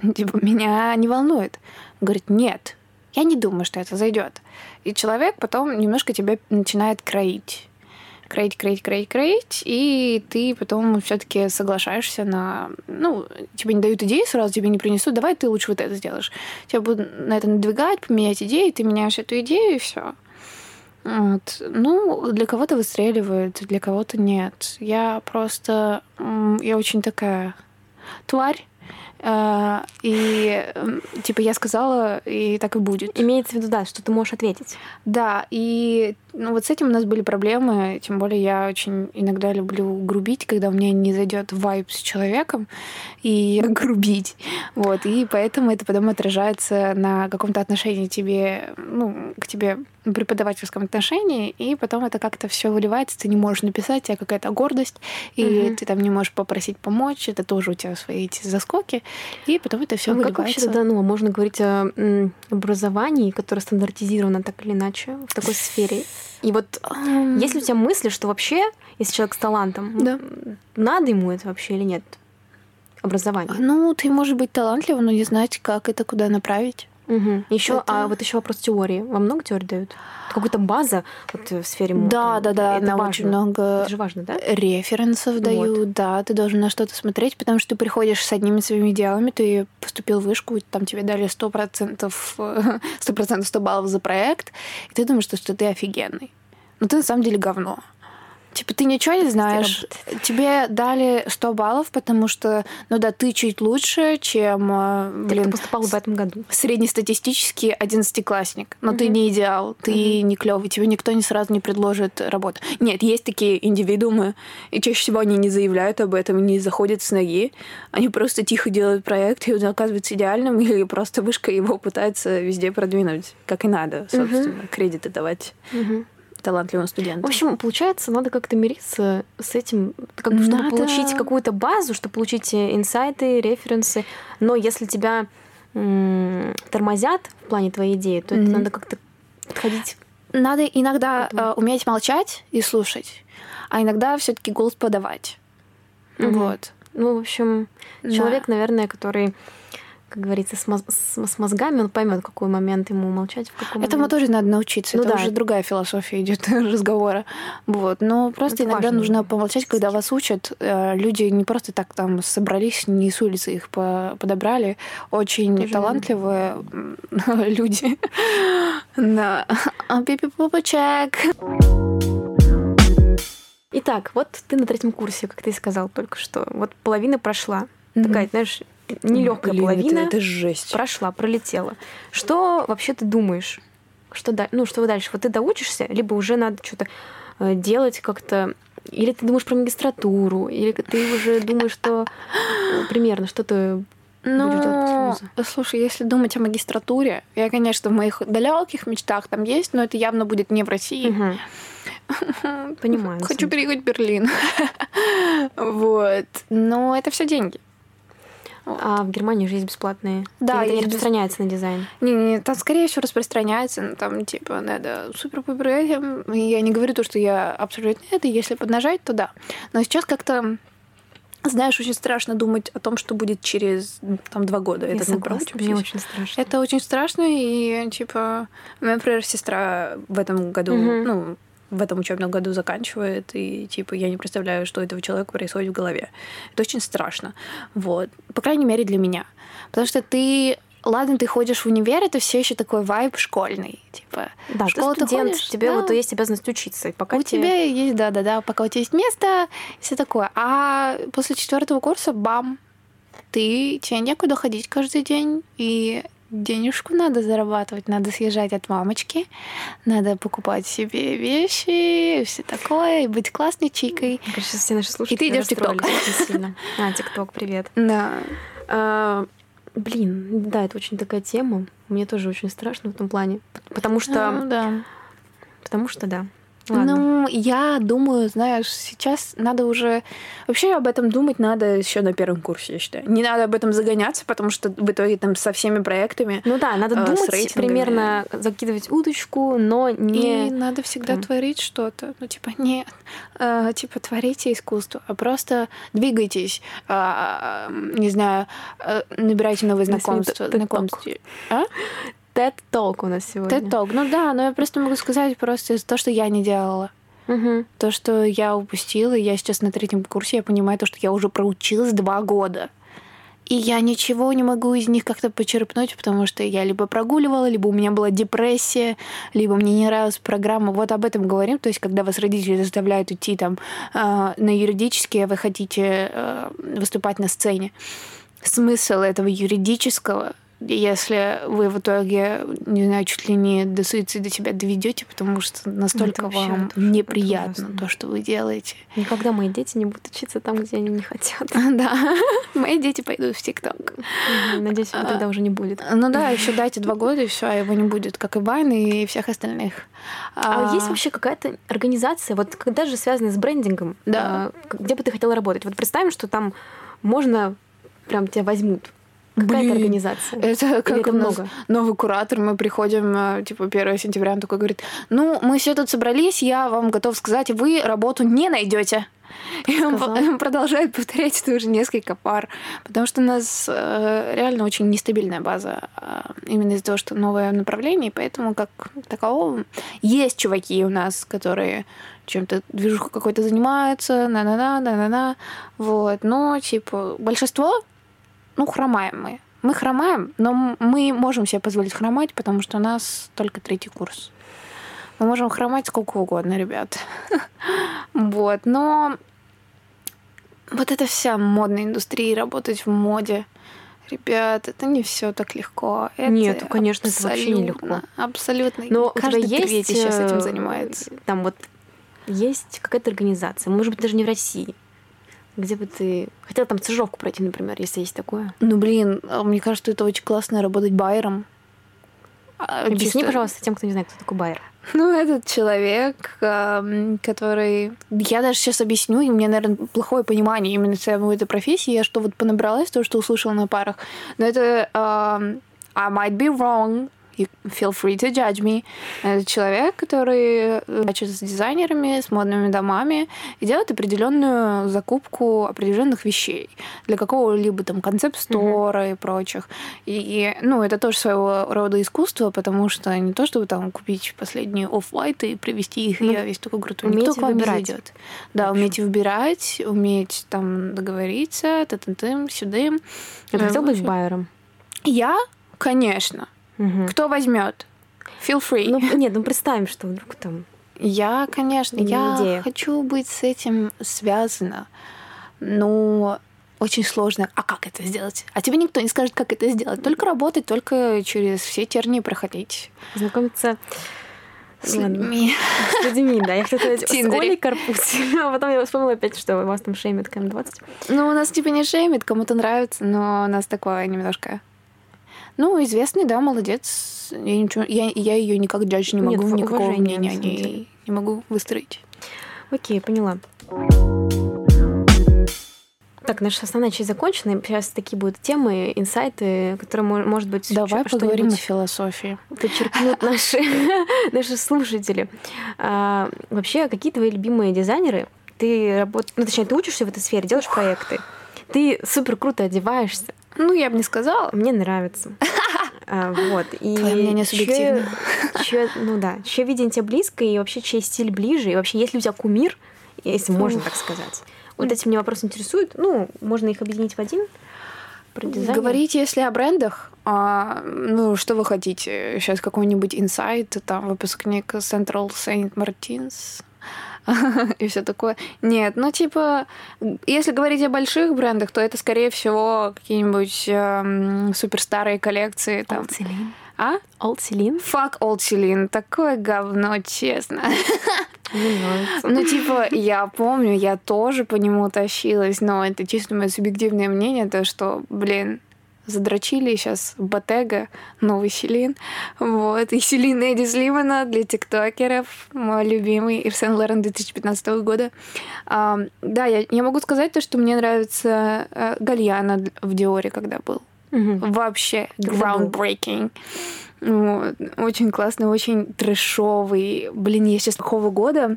Типа, меня не волнует. Говорит, нет, я не думаю, что это зайдет. И человек потом немножко тебя начинает кроить. Кроить, кроить, кроить, кроить, и ты потом все-таки соглашаешься на... Ну, тебе не дают идеи сразу, тебе не принесут, давай ты лучше вот это сделаешь. Тебя будут на это надвигать, поменять идеи, ты меняешь эту идею, и все. Вот. Ну, для кого-то выстреливает, для кого-то нет. Я просто... Я очень такая тварь. А, и типа я сказала, и так и будет. Имеется в виду, да, что ты можешь ответить. Да, и ну, вот с этим у нас были проблемы. Тем более я очень иногда люблю грубить, когда у меня не зайдет вайб с человеком, и грубить. Вот, и поэтому это потом отражается на каком-то отношении тебе, ну, к тебе преподавательском отношении, и потом это как-то все выливается, ты не можешь написать, у тебя какая-то гордость, и угу. ты там не можешь попросить помочь, это тоже у тебя свои эти заскоки, и потом это все а выливается. Как вообще тогда, ну, можно говорить о образовании, которое стандартизировано так или иначе в такой сфере? И вот um... есть ли у тебя мысли, что вообще, если человек с талантом, да. надо ему это вообще или нет? Образование. Ну, ты можешь быть талантливым, но не знать, как это куда направить. Угу. Еще, это... а вот еще вопрос теории. Вам много теорий дают? Какая-то база вот, в сфере моды. Да, да, да. Это нам важно. очень много это же важно, да? референсов вот. дают. Да, ты должен на что-то смотреть, потому что ты приходишь с одними своими идеалами, ты поступил в вышку, там тебе дали 100%, 100%, 100 баллов за проект, и ты думаешь, что, что ты офигенный. Но ты на самом деле говно. Типа ты ничего не знаешь. Тебе дали 100 баллов, потому что, ну да, ты чуть лучше, чем, э, блин... Ты поступал в этом году. Среднестатистический одиннадцатиклассник. Но угу. ты не идеал, ты угу. не клевый, тебе никто не сразу не предложит работу. Нет, есть такие индивидуумы, и чаще всего они не заявляют об этом, не заходят с ноги. Они просто тихо делают проект, и он оказывается идеальным, или просто вышка его пытается везде продвинуть, как и надо, собственно, угу. кредиты давать. Угу талантливым студентом. В общем, получается, надо как-то мириться с этим, как бы, чтобы надо... получить какую-то базу, чтобы получить э, инсайты, референсы. Но если тебя м- тормозят в плане твоей идеи, то mm-hmm. это надо как-то подходить. Надо иногда э, уметь молчать и слушать, а иногда все-таки голос подавать. Mm-hmm. Вот. Ну, в общем, да. человек, наверное, который как говорится, с, моз- с, мозгами, он поймет, какой момент ему молчать, в каком Этому момент. тоже надо научиться. Ну, Это да. уже другая философия идет разговора. Вот. Но просто Это иногда важно. нужно помолчать, когда вас учат. Э, люди не просто так там собрались, не с улицы их подобрали. Очень тоже талантливые люди. Да. Пипи Попачек. Итак, вот ты на третьем курсе, как ты сказал только что. Вот половина прошла. Такая, знаешь, нелегкая Блин, половина это, это жесть. прошла, пролетела. Что вообще ты думаешь? Что, да, ну, что дальше? Вот ты доучишься, либо уже надо что-то э, делать как-то или ты думаешь про магистратуру, или ты уже думаешь, что э, примерно что ты ну, слушай, если думать о магистратуре, я, конечно, в моих далеких мечтах там есть, но это явно будет не в России. Угу. Понимаю. Хочу переехать в Берлин. вот. Но это все деньги. А в Германии уже есть бесплатные. Да, Или это не распространяется на дизайн. Не-не, там скорее всего распространяется, но там типа надо супер пупер Я не говорю то, что я абсолютно это, если поднажать, то да. Но сейчас как-то знаешь, очень страшно думать о том, что будет через там два года. Я Это согласна, мне очень страшно. Это очень страшно, и типа, меня, например, сестра в этом году, Мгм. ну, в этом учебном году заканчивает, и типа я не представляю, что у этого человека происходит в голове. Это очень страшно. Вот. По крайней мере, для меня. Потому что ты. Ладно, ты ходишь в универ, это все еще такой вайб школьный. Типа, Да, в школу ты ты студент, ходишь, тебе да. вот есть обязанность учиться. и Пока у тебе- тебя есть, да, да, да, пока у тебя есть место, все такое. А после четвертого курса, бам, ты тебе некуда ходить каждый день, и денежку надо зарабатывать, надо съезжать от мамочки, надо покупать себе вещи, и все такое, и быть классной чикой. Кажется, все наши слушатели И ты идёшь в ТикТок. А, ТикТок, привет. Да. А, Блин, да, это очень такая тема. Мне тоже очень страшно в этом плане. Потому что... Ну, да. Потому что да. Ладно. Ну, я думаю, знаешь, сейчас надо уже... Вообще об этом думать надо еще на первом курсе, я считаю. Не надо об этом загоняться, потому что в итоге там со всеми проектами Ну да, надо э, думать, примерно закидывать удочку, но И не... надо всегда прям. творить что-то. Ну, типа, не э, типа творите искусство, а просто двигайтесь. а, не знаю, э, набирайте новые знакомства. Знакомства. А? TED Talk у нас сегодня. TED Talk. Ну да, но я просто могу сказать просто то, что я не делала. Мгм. То, что я упустила, я сейчас на третьем курсе, я понимаю то, что я уже проучилась два года. И я ничего не могу из них как-то почерпнуть, потому что я либо прогуливала, либо у меня была депрессия, либо мне не нравилась программа. Вот об этом говорим. То есть, когда вас родители заставляют идти там э, на юридические, а вы хотите э, выступать на сцене. Смысл этого юридического если вы в итоге, не знаю, чуть ли не до суицида себя доведете, потому что настолько вам это уж- неприятно то, что вы делаете. Никогда мои дети не будут учиться там, где они не хотят. Да, мои дети пойдут в ТикТок. Надеюсь, его тогда уже не будет. Ну да, еще дайте два года, и все, а его не будет, как и Байн и всех остальных. А есть вообще какая-то организация, вот когда же связанная с брендингом, а, где бы ты хотела работать? Вот представим, что там можно прям тебя возьмут. Какая это Блин, организация? Это как это у нас много? новый куратор, мы приходим, э, типа, 1 сентября, он такой говорит, ну, мы все тут собрались, я вам готов сказать, вы работу не найдете. И он продолжает повторять это уже несколько пар, потому что у нас э, реально очень нестабильная база, э, именно из-за того, что новое направление, и поэтому как такового есть чуваки у нас, которые чем-то движухой какой-то занимаются, на-на-на, на-на-на, вот, но, типа, большинство ну, хромаем мы. Мы хромаем, но мы можем себе позволить хромать, потому что у нас только третий курс. Мы можем хромать сколько угодно, ребят. Вот, но вот эта вся модная индустрия, работать в моде, ребят, это не все так легко. Это Нет, ну, конечно, это вообще не легко. Абсолютно. Но каждый есть третий сейчас этим э, занимается. Там вот есть какая-то организация, может быть, даже не в России, где бы ты хотела там стажировку пройти, например, если есть такое. Ну, блин, а мне кажется, что это очень классно работать байером. А, Объясни, чисто- пожалуйста, тем, кто не знает, кто такой Байер. Ну, этот человек, который... Я даже сейчас объясню, и у меня, наверное, плохое понимание именно самой этой профессии. Я что вот понабралась, то, что услышала на парах. Но это... эм, I might be wrong. You feel free to judge me. Это человек, который значит, с дизайнерами, с модными домами и делает определенную закупку определенных вещей для какого-либо там концепт-стора и прочих. И, и, ну, это тоже своего рода искусство, потому что не то, чтобы там купить последние оффлайты и привести их, Ну, и я весь такой крутой. Никто к вам не выбирать. зайдет. Да, уметь выбирать, уметь там договориться, тым-тым, сюдым. Ты Э, хотел быть. Байером? Я, конечно. Мгм. Кто возьмет? Feel free. Ну, нет, ну представим, что вдруг там... Я, конечно, Не я идея. хочу быть с этим связана, но очень сложно. А как это сделать? А тебе никто не скажет, как это сделать. Только работать, только через все тернии проходить. Знакомиться С людьми. с людьми, да. Я хотела сказать с. Олей Карпусь, а потом я вспомнила опять, что вас там шеймит КМ-20. Ну, у нас типа не шеймит, кому-то нравится, но у нас такое немножко... Ну, известный, да, молодец. Я, ничего, я, я ее никак джадж не Нет, могу, в- никакого мнения деле. ней не могу выстроить. Окей, поняла. Так, наша основная часть закончена. Сейчас такие будут темы, инсайты, которые, может быть, Давай поговорим о философии. Подчеркнут наши, наши слушатели. А, вообще, какие твои любимые дизайнеры? Ты работаешь, ну, точнее, ты учишься в этой сфере, делаешь проекты. Ты супер круто одеваешься. Ну, я бы не сказала. Мне нравится. А, вот. И Твое мнение субъективно. Чье, ну да, чье видение тебе близко, и вообще чей стиль ближе, и вообще есть ли у тебя кумир, если можно так сказать. Вот эти меня вопросы интересуют. Ну, можно их объединить в один. Говорите, если о брендах, а, ну, что вы хотите? Сейчас какой-нибудь инсайт, там, выпускник Central Saint Martins, и все такое. Нет, ну типа, если говорить о больших брендах, то это скорее всего какие-нибудь э, суперстарые коллекции. Там. Old Celine. А? Old Celine? Fuck Old Celine. Такое говно, честно. Ну, типа, я помню, я тоже по нему тащилась, но это чисто мое субъективное мнение, то, что, блин, задрочили сейчас Ботега, новый Селин. Вот. И Селин Эдди Слимана для тиктокеров, мой любимый, Ив Сен Лорен 2015 года. А, да, я, я могу сказать то, что мне нравится э, Гальяна в Диоре, когда был. Угу. Вообще groundbreaking. Вот. Очень классный, очень трэшовый. Блин, я сейчас какого года?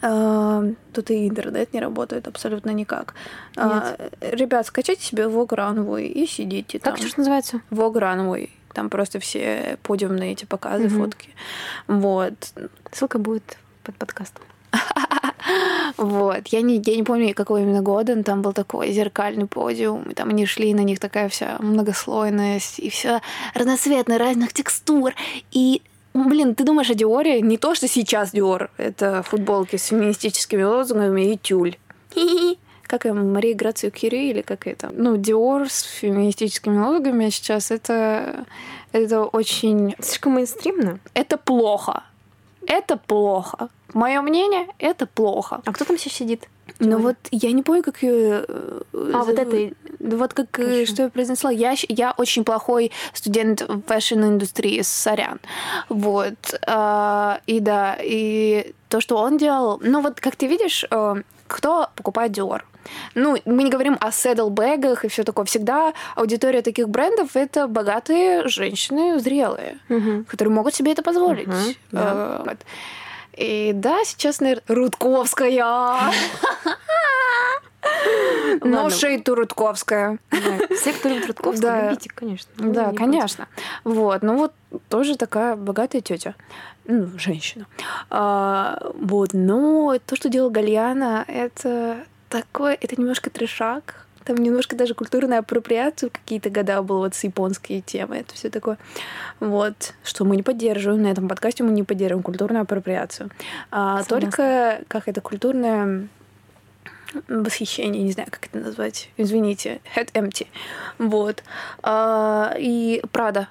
Uh, тут и интернет не работает абсолютно никак. Uh, ребят, скачайте себе Vogue Runway и сидите как там. Как что называется? Vogue Runway. Там просто все подиумные эти показы, угу. фотки. Вот. Ссылка будет под подкастом. Вот. Я не, я не помню, какого именно года, но там был такой зеркальный подиум, и там они шли, на них такая вся многослойность, и все разноцветно, разных текстур. И Блин, ты думаешь о Диоре? Не то, что сейчас Диор. Это футболки с феминистическими лозунгами и тюль. Как и Мария Грацию Кири или как это? Ну, Диор с феминистическими лозунгами сейчас это, это очень... Слишком мейнстримно? Это плохо. Это плохо. Мое мнение, это плохо. А кто там сейчас сидит? Ну вот я не помню, как ее... Э, а, вот это... Вот как, э, Хорошо. что я произнесла. Я, я очень плохой студент fashion-индустрии, сорян. Вот. А, и да, и то, что он делал... Ну вот, как ты видишь, э, кто покупает Dior? Ну, мы не говорим о saddle bag ах и все такое. Всегда аудитория таких брендов — это богатые женщины, зрелые, угу. которые могут себе это позволить. Угу, да. вот. И да, сейчас, наверное, Рудковская. Но шейту Рудковская. Все, кто любит Рудковскую, любите, конечно. Да, конечно. Вот, ну вот тоже такая богатая тетя. Ну, женщина. А, вот, но то, что делала Гальяна, это такое, это немножко трешак, там немножко даже культурная апроприация какие-то года было вот с японские темы, это все такое. Вот, что мы не поддерживаем, на этом подкасте мы не поддерживаем культурную апроприацию. А, только как это культурное восхищение, не знаю, как это назвать, извините, head empty. Вот. А, и Прада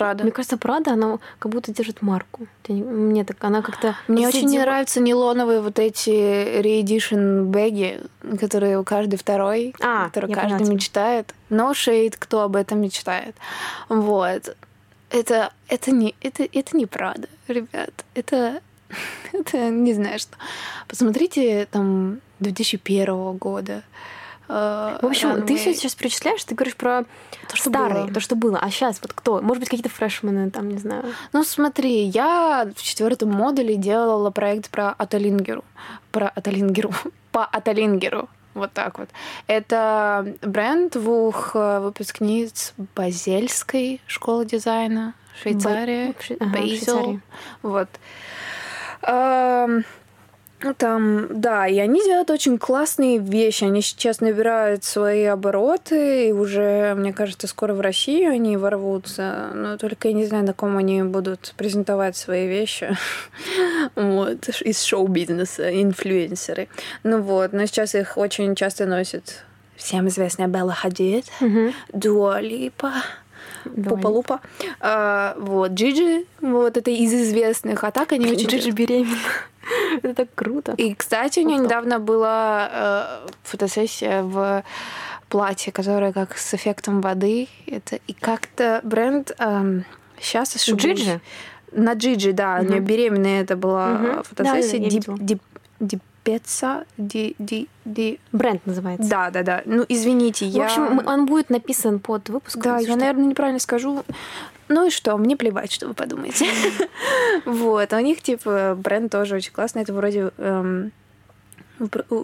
Прада. Мне кажется, Прада, она как будто держит марку. Мне так, она как-то... Мне очень не нравятся нейлоновые вот эти reedition бэги, которые у каждый второй, а, который каждый поняла. мечтает. Но шейд, кто об этом мечтает. Вот. Это, это, не, это, это не Прада, ребят. Это, это не знаю что. Посмотрите там 2001 года. Э, в общем, runway. ты все сейчас перечисляешь, ты говоришь про то, что старые, было. то, что было. А сейчас вот кто? Может быть, какие-то фрешмены, там, не знаю. Ну, смотри, я в четвертом модуле делала проект про Аталингеру. Про Аталингеру. По Аталингеру. Вот так вот. Это бренд двух э, выпускниц Базельской школы дизайна, Швейцария, Ба... ага, Швейцария. Вот. Ну, там, да, и они делают очень классные вещи. Они сейчас набирают свои обороты, и уже, мне кажется, скоро в Россию они ворвутся. Но только я не знаю, на ком они будут презентовать свои вещи. вот, из шоу-бизнеса, инфлюенсеры. Ну вот, но сейчас их очень часто носят всем известная Белла Хадид, Дуа Липа, Пупа-лупа. А, вот, Джиджи, вот это из известных. А так они очень... Джиджи беременна. Это так круто. И, кстати, у нее недавно была э, фотосессия в платье, которое как с эффектом воды. Это и как-то бренд сейчас ошибусь. Джиджи? На Джиджи, да. У нее беременная это была фотосессия. Дип, Пеца ди, ди, ди. Бренд называется. Да, да, да. Ну, извините, В я... общем, м- он будет написан под выпуском. Да, я, наверное, неправильно скажу. Ну и что, мне плевать, что вы подумаете. Вот, а у них, типа, бренд тоже очень классный. Это вроде эм,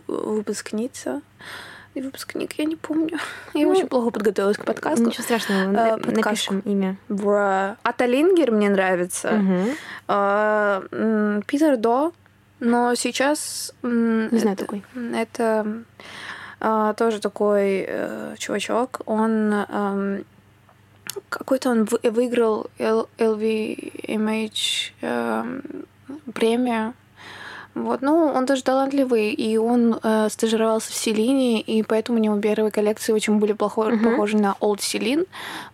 выпускница. И выпускник, я не помню. Я Ну, очень плохо подготовилась к подкасту. Ничего страшного, Э, напишем имя. Бра. Аталингер мне нравится. А, Питер До. Но сейчас... Не знаю это- такой. Это а, тоже такой э, чувачок. Он эм, какой-то он вы- выиграл LVMH эм, премию. Вот, ну, он тоже талантливый, и он э, стажировался в Селине, и поэтому у него первые коллекции очень были плохо- Мгм. похожи на Old Celine.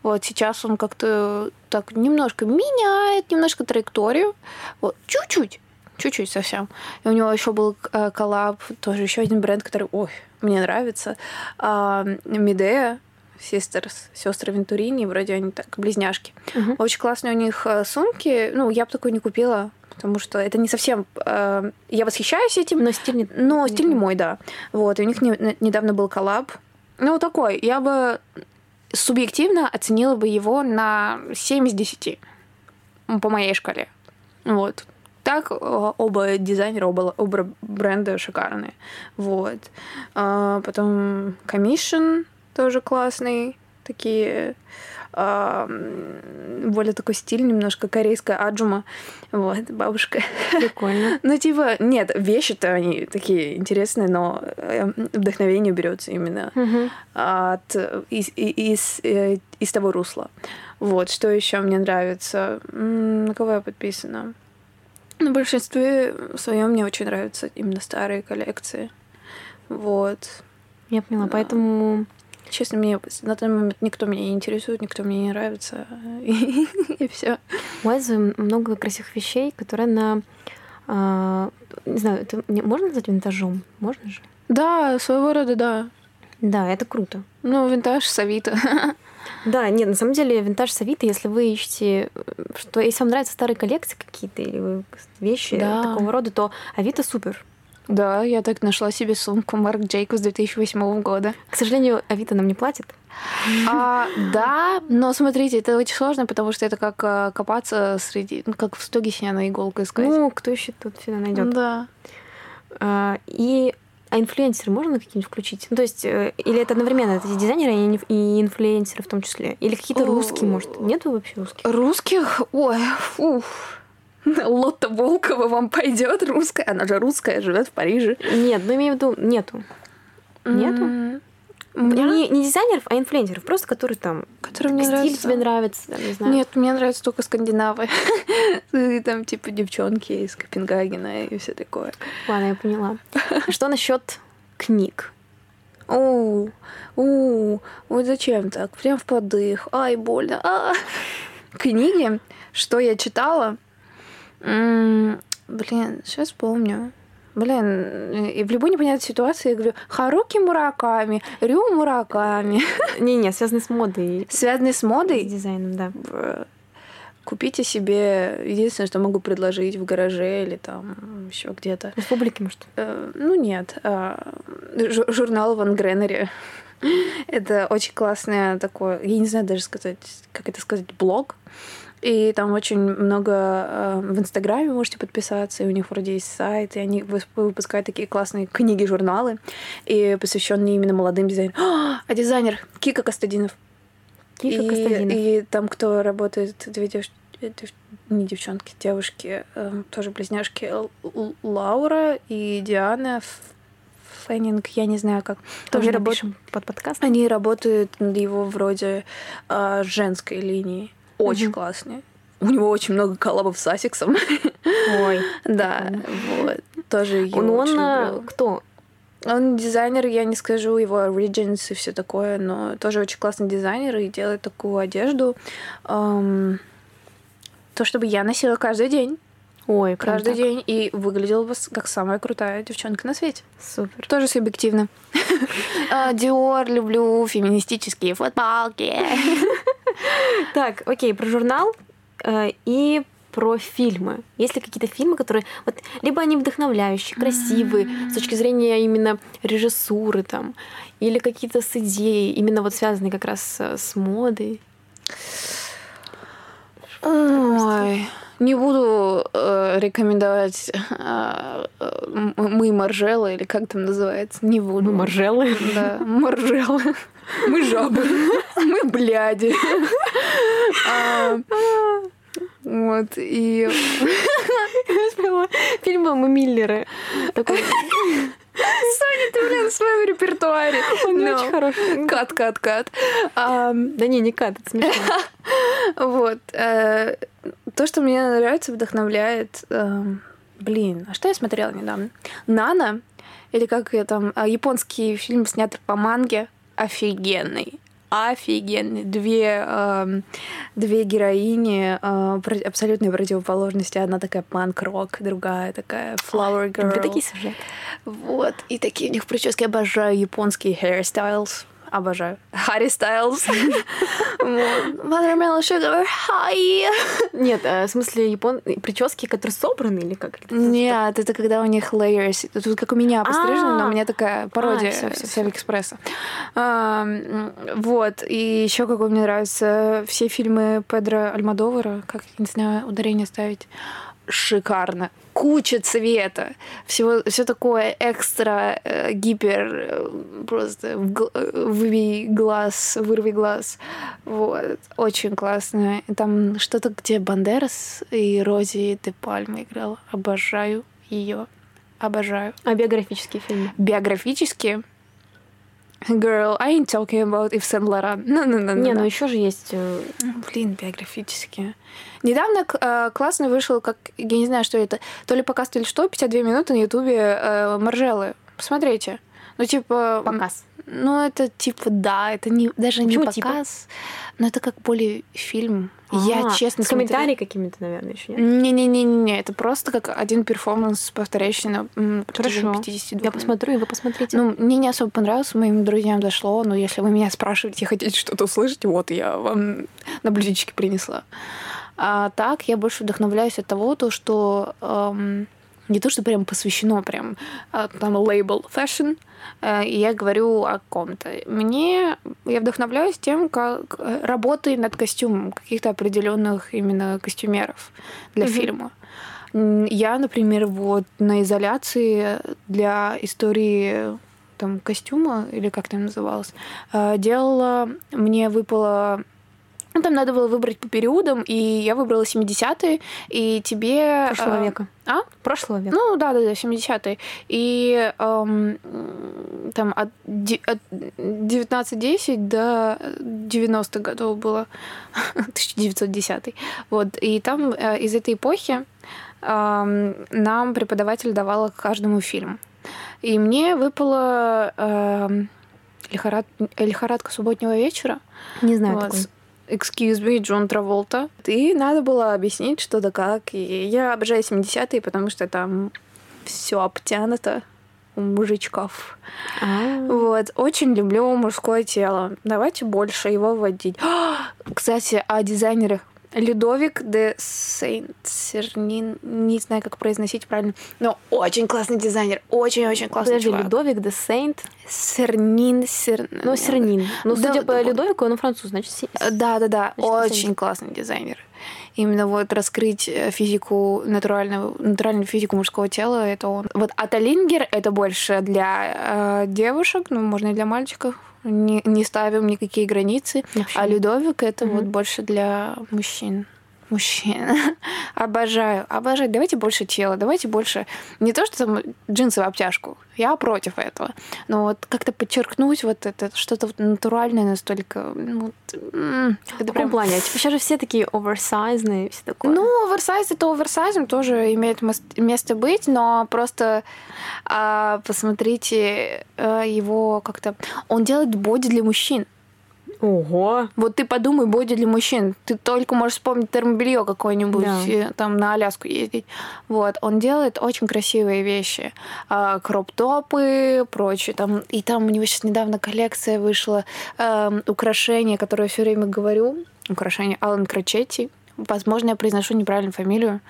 Вот сейчас он как-то так немножко меняет, немножко траекторию. Вот, чуть-чуть, чуть-чуть совсем. И у него еще был э, коллаб, тоже еще один бренд, который, ой, мне нравится. А, Medea Sisters, сестры Вентурини, вроде они так, близняшки. Мгм. Очень классные у них э, сумки. Ну, я бы такой не купила, потому что это не совсем... э, я восхищаюсь этим, Но стиль не... но стиль не мой, да. Вот, и у них не- недавно был коллаб. Ну, такой, я бы субъективно оценила бы его на 7 из 10 м, по моей шкале. Вот. Так э, оба дизайнера, оба, оба бренда шикарные. Вот. А, потом Commission тоже классный. Такие а, более такой стиль немножко корейская аджума. Вот, бабушка. Прикольно. Ну, типа, нет, вещи-то они такие интересные, но э, вдохновение берется именно от из, из, э, из того русла. Вот, что еще мне нравится? На кого я подписана? На большинстве своем мне очень нравятся именно старые коллекции. Вот. Я поняла, Да. поэтому... Честно, мне на данный момент никто меня не интересует, никто мне не нравится. И, все. У Айзы много красивых вещей, которые на... а, не знаю, это можно назвать винтажом? Можно же? Да, своего рода, да. Да, это круто. Ну, винтаж с Авито. Да, нет, на самом деле винтаж с Авито, если вы ищете, э, что если вам нравятся старые коллекции какие-то или вещи Да. такого рода, то Авито супер. Да, я так нашла себе сумку Марк Джейкобс 2008 года. К сожалению, Авито нам не платит. А, да, но смотрите, это очень сложно, потому что это как а, копаться среди, ну, как в стоге сена иголку искать. Ну, кто еще тут всегда найдет? да. А, и а инфлюенсеры можно какие-нибудь включить? Ну, то есть, э, или это одновременно, это дизайнеры, и инф- и инфлюенсеры в том числе? Или какие-то русские, может? Нет вообще русских? Русских, ой, уф. Лотта Волкова вам пойдет русская. Она же русская, живет в Париже. Нет, ну имею в виду, нету. Нету? М, Не, не дизайнеров, а инфлюенсеров, просто которые там... который мне стиль нравится. тебе нравится, там, не знаю. Нет, мне нравятся только скандинавы. И там типа девчонки из Копенгагена и все такое. Ладно, я поняла. Что насчет книг? У, у, вот зачем так? Прям в подых. Ай, больно. А. Книги, что я читала? М, Блин, сейчас помню. Блин, и в любой непонятной ситуации я говорю Харуки Мураками, Рю Мураками. Не-не, связанные с модой. Связанные с С модой. дизайном, да. Купите себе единственное, что могу предложить в гараже или там еще где-то. В публике, может. Э, Ну нет, а, жу- журнал Ван Гренери. Это очень классное такое, я не знаю даже сказать, как это сказать, блог. И там очень много э, в Инстаграме можете подписаться, и у них вроде есть сайт, и они выпускают такие классные книги, журналы, и посвященные именно молодым дизайнерам. А дизайнер Кика Костадинов. Кико Костадинов. и там, кто работает, две э, дев- не девчонки, девушки, эм, тоже близняшки, Л- Л- Лаура и Диана Феннинг, я не знаю как. Тоже напишем под подкаст. Они работают над его вроде а, женской линией. Очень Мгм. классные. У него очень много коллабов с Asics ом. Ой. да, вот. Тоже я Он, он а, кто? Он дизайнер, я не скажу его origins и все такое, но тоже очень классный дизайнер и делает такую одежду. ам, то, чтобы я носила каждый день. Ой, прям Каждый день. И выглядела бы как самая крутая девчонка на свете. Супер. Тоже субъективно. А, Диор люблю, феминистические футболки. Так, окей, про журнал. Э, И про фильмы. Есть ли какие-то фильмы, которые вот либо они вдохновляющие, красивые с точки зрения именно режиссуры там, или какие-то с идеей, именно вот связанные как раз с модой? Ой, не буду э, рекомендовать э, мы Маржелы, или как там называется, не буду. Мы Маржелы? Да, Маржелы. Мы жабы. Мы бляди. А, вот, и... Фильм «Мы Миллеры». Такой... Соня, ты, блин, в своем репертуаре. Он не очень хороший. Кат, кат, кат. Да не, не кат, это смешно. Вот. Э, то, что мне нравится, вдохновляет... Эм, блин, а что я смотрела недавно? Нана, или как я там, э, японский фильм, снятый по манге, офигенный офигенный. Две, э, две героини э, абсолютной противоположности. Одна такая панк-рок, другая такая flower girl. Люблю такие сюжеты. Вот. И такие у них прически. Обожаю японские hairstyles обожаю. Харри Стайлз. Watermelon Sugar High. Нет, э, в смысле япон... прически, которые собраны или как? Нет, это когда у них layers. Тут как у меня пострижено, но у меня такая пародия с Алиэкспресса. Вот. И еще какой мне нравится все фильмы Педро Альмадовара, как, не знаю, ударение ставить шикарно. Куча цвета. Всего, все такое экстра, э, гипер, э, просто в, э, выбей глаз, вырви глаз. Вот. Очень классно. И там что-то, где Бандерас и Рози де Пальма играла. Обожаю ее. Обожаю. А биографические фильмы? Биографические? Girl, I ain't talking about Yves Saint Laurent. No, no, no, Не, ну еще же есть... Э, блин, биографические. Недавно э, классно вышел, как, я не знаю, что это, то ли показ, то ли что, 52 минуты на ютубе э, Маржелы. Посмотрите. Ну, типа... Показ. Ну, это типа, да, это не, даже Почему, не типа? показ, типа? но это как более фильм. А, я честно с комментариями какими-то, наверное, еще нет? Не-не-не-не, это просто как один перформанс, повторяющий на Хорошо. 52 Я посмотрю, и вы посмотрите. Ну, мне не особо понравилось, моим друзьям зашло, но если вы меня спрашиваете, хотите что-то услышать, вот я вам на блюдечке принесла. А так я больше вдохновляюсь от того, то, что эм, не то, что прям посвящено прям а, там лейбл fashion, э, и я говорю о ком-то. Мне я вдохновляюсь тем, как работой над костюмом каких-то определенных именно костюмеров для mm-hmm. фильма. Я, например, вот на изоляции для истории там костюма или как там называлось, э, делала, мне выпало ну, там надо было выбрать по периодам, и я выбрала 70-е, и тебе... Прошлого э, века. А? Прошлого века. Ну, да-да-да, 70-е. И эм, там от, от 1910 до 90-х годов было 1910. Вот. И там э, из этой эпохи э, нам преподаватель давала каждому фильм. И мне выпала э, лихорад... лихорадка субботнего вечера. Не знаю вот. такой. Excuse me, Джон Траволта. И надо было объяснить, что да как. И я обожаю 70-е, потому что там все обтянуто у мужичков. А-а-а. Вот. Очень люблю мужское тело. Давайте больше его вводить. Кстати, о дизайнерах. Людовик де Сейнт-Сернин, не знаю, как произносить правильно, но очень классный дизайнер, очень-очень классный Подожди, чувак. Людовик де Сейнт? Сернин, Сер... Ну, Сернин. Ну, судя да, по Людовику, он француз, значит... Да-да-да, очень классный дизайнер. Именно вот раскрыть э, физику натурального, натуральную физику мужского тела, это он. Вот Аталингер это больше для э, девушек, ну, можно и для мальчиков, не, не ставим никакие границы. Вообще. А Людовик это mm-hmm. вот больше для мужчин. Мужчин. обожаю, обожаю. Давайте больше тела, давайте больше... Не то, что там джинсы в обтяжку. Я против этого. Но вот как-то подчеркнуть вот это, что-то вот натуральное настолько... Ну, в каком прям... плане? Типа сейчас же все такие оверсайзные, все такое. Ну, оверсайз это оверсайзом тоже имеет место быть, но просто а, посмотрите а, его как-то... Он делает боди для мужчин. Ого. Вот ты подумай, боди для мужчин. Ты только можешь вспомнить термобелье какое-нибудь, да. Э, там на Аляску ездить. Вот. Он делает очень красивые вещи. А, кроп-топы, прочее. Там, и там у него сейчас недавно коллекция вышла э, украшения, которые я все время говорю. Украшения Алан Крачетти. Возможно, я произношу неправильную фамилию.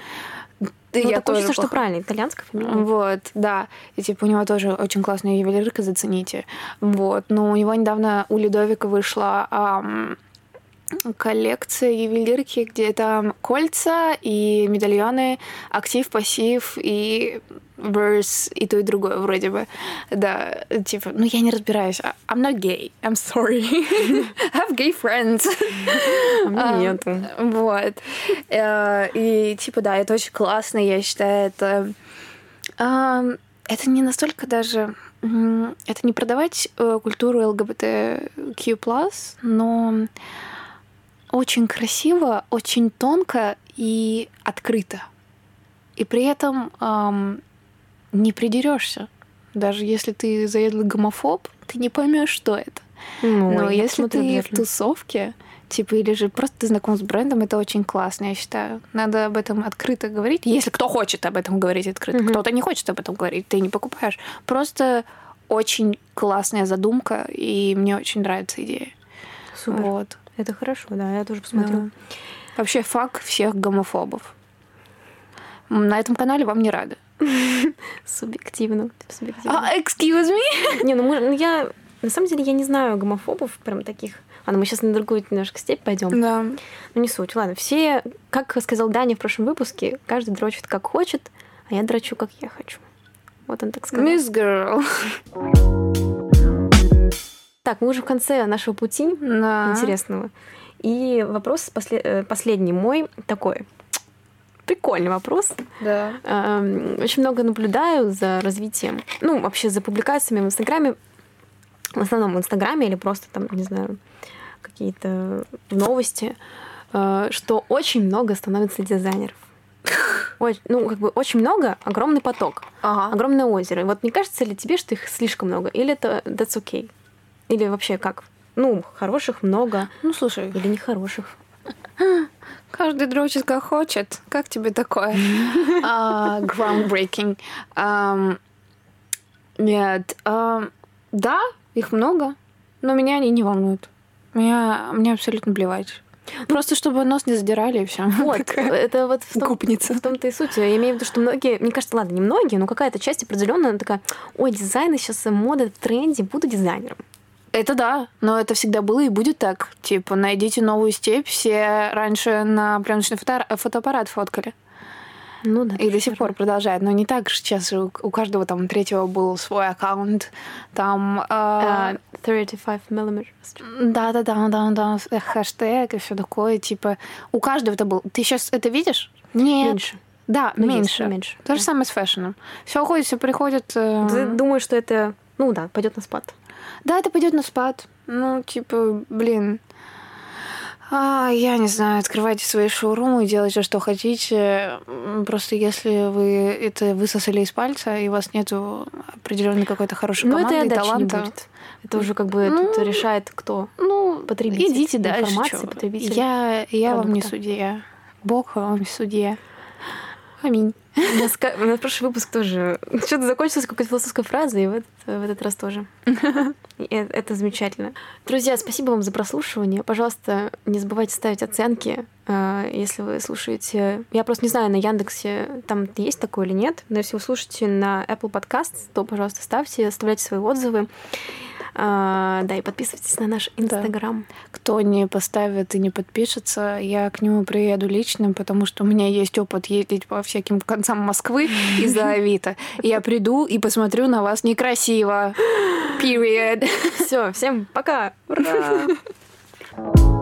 Ну, я так тоже что правильно, итальянская фамилия. Вот, да. И типа у него тоже очень классная ювелирка, зацените. Вот. Но у него недавно у Людовика вышла ам, коллекция ювелирки, где там кольца и медальоны, актив, пассив и verse и то и другое вроде бы. Да, типа, ну я не разбираюсь. А, I'm not gay. I'm sorry. I have gay friends. А мне нету. Вот. Э, и типа, да, это очень классно, я считаю, это... Это не настолько даже... Это не продавать э, культуру ЛГБТQ+, но очень красиво, очень тонко и открыто. И при этом эм, не придерешься. Даже если ты заедлый гомофоб, ты не поймешь, что это. Ну, Но если ты в тусовке, типа, или же просто ты знаком с брендом, это очень классно, я считаю. Надо об этом открыто говорить. Если кто хочет об этом говорить открыто, mm-hmm. кто-то не хочет об этом говорить, ты не покупаешь. Просто очень классная задумка, и мне очень нравится идея. Супер. Вот. Это хорошо, да, я тоже посмотрю. Да. Вообще факт всех гомофобов. На этом канале вам не рады. Субъективно. Субъективно. А, excuse me? Не, ну, мы, ну я... На самом деле я не знаю гомофобов прям таких. Ладно, мы сейчас на другую немножко степь пойдем. Да. Ну не суть. Ладно, все, как сказал Даня в прошлом выпуске, каждый дрочит как хочет, а я дрочу как я хочу. Вот он так сказал. Miss Girl. Так, мы уже в конце нашего пути да. интересного. И вопрос после... Э, последний мой такой. Прикольный вопрос. Да. Эм, очень много наблюдаю за развитием, ну, вообще за публикациями в Инстаграме, в основном в Инстаграме или просто там, не знаю, какие-то новости, э, что очень много становится дизайнеров. Ой, ну, как бы очень много, огромный поток, ага. огромное озеро. И вот не кажется ли тебе, что их слишком много? Или это that's okay? Или вообще как? Ну, хороших много. Ну, слушай. Или нехороших. Каждый дрочит как хочет. Как тебе такое? uh, groundbreaking. Um, нет. Um, да, их много, но меня они не волнуют. Меня, мне абсолютно плевать. Просто чтобы нос не задирали и все. Вот, это вот в, том, в том-то и суть. Я имею в виду, что многие, мне кажется, ладно, не многие, но какая-то часть определенная такая, ой, дизайн сейчас мода в тренде, буду дизайнером. Это да, но это всегда было и будет так. Типа, найдите новую степь, все раньше на пленочный фото фотоаппарат фоткали. Ну да. И до сих пор продолжает. Но не так же сейчас у, каждого там третьего был свой аккаунт. Там... Э, uh, 35 миллиметров. Да, да, да, да, да. Хэштег и все такое. Типа, у каждого это был. Ты сейчас это видишь? Нет. Меньше. Да, ну, меньше. меньше. То да. же самое с фэшном. Все уходит, все приходит. Э... Ты думаешь, что это, ну да, пойдет на спад? Да, это пойдет на спад. Ну, типа, блин. А, я не знаю, открывайте свои шоурумы делайте, что хотите. Просто если вы это высосали из пальца, и у вас нет определенной какой-то хорошей ну, команды это и таланта. Не будет. Это уже как бы ну, тут решает кто? Ну, потребитель. Идите дальше. Потребитель. Я, я вам не судья. Бог вам не судья. Аминь. У нас, у прошлый выпуск тоже что-то закончилось какой-то философской фразой, и в этот, в этот раз тоже. И это замечательно. Друзья, спасибо вам за прослушивание. Пожалуйста, не забывайте ставить оценки, э, если вы слушаете. Я просто не знаю, на Яндексе там есть такое или нет, но если вы слушаете на Apple Podcast, то, пожалуйста, ставьте, оставляйте свои отзывы. А, да, и подписывайтесь на наш Инстаграм. Да. Кто не поставит и не подпишется, я к нему приеду лично, потому что у меня есть опыт ездить по всяким концам Москвы из-за Авито. Я приду и посмотрю на вас некрасиво. Period. Все, всем пока. Ура!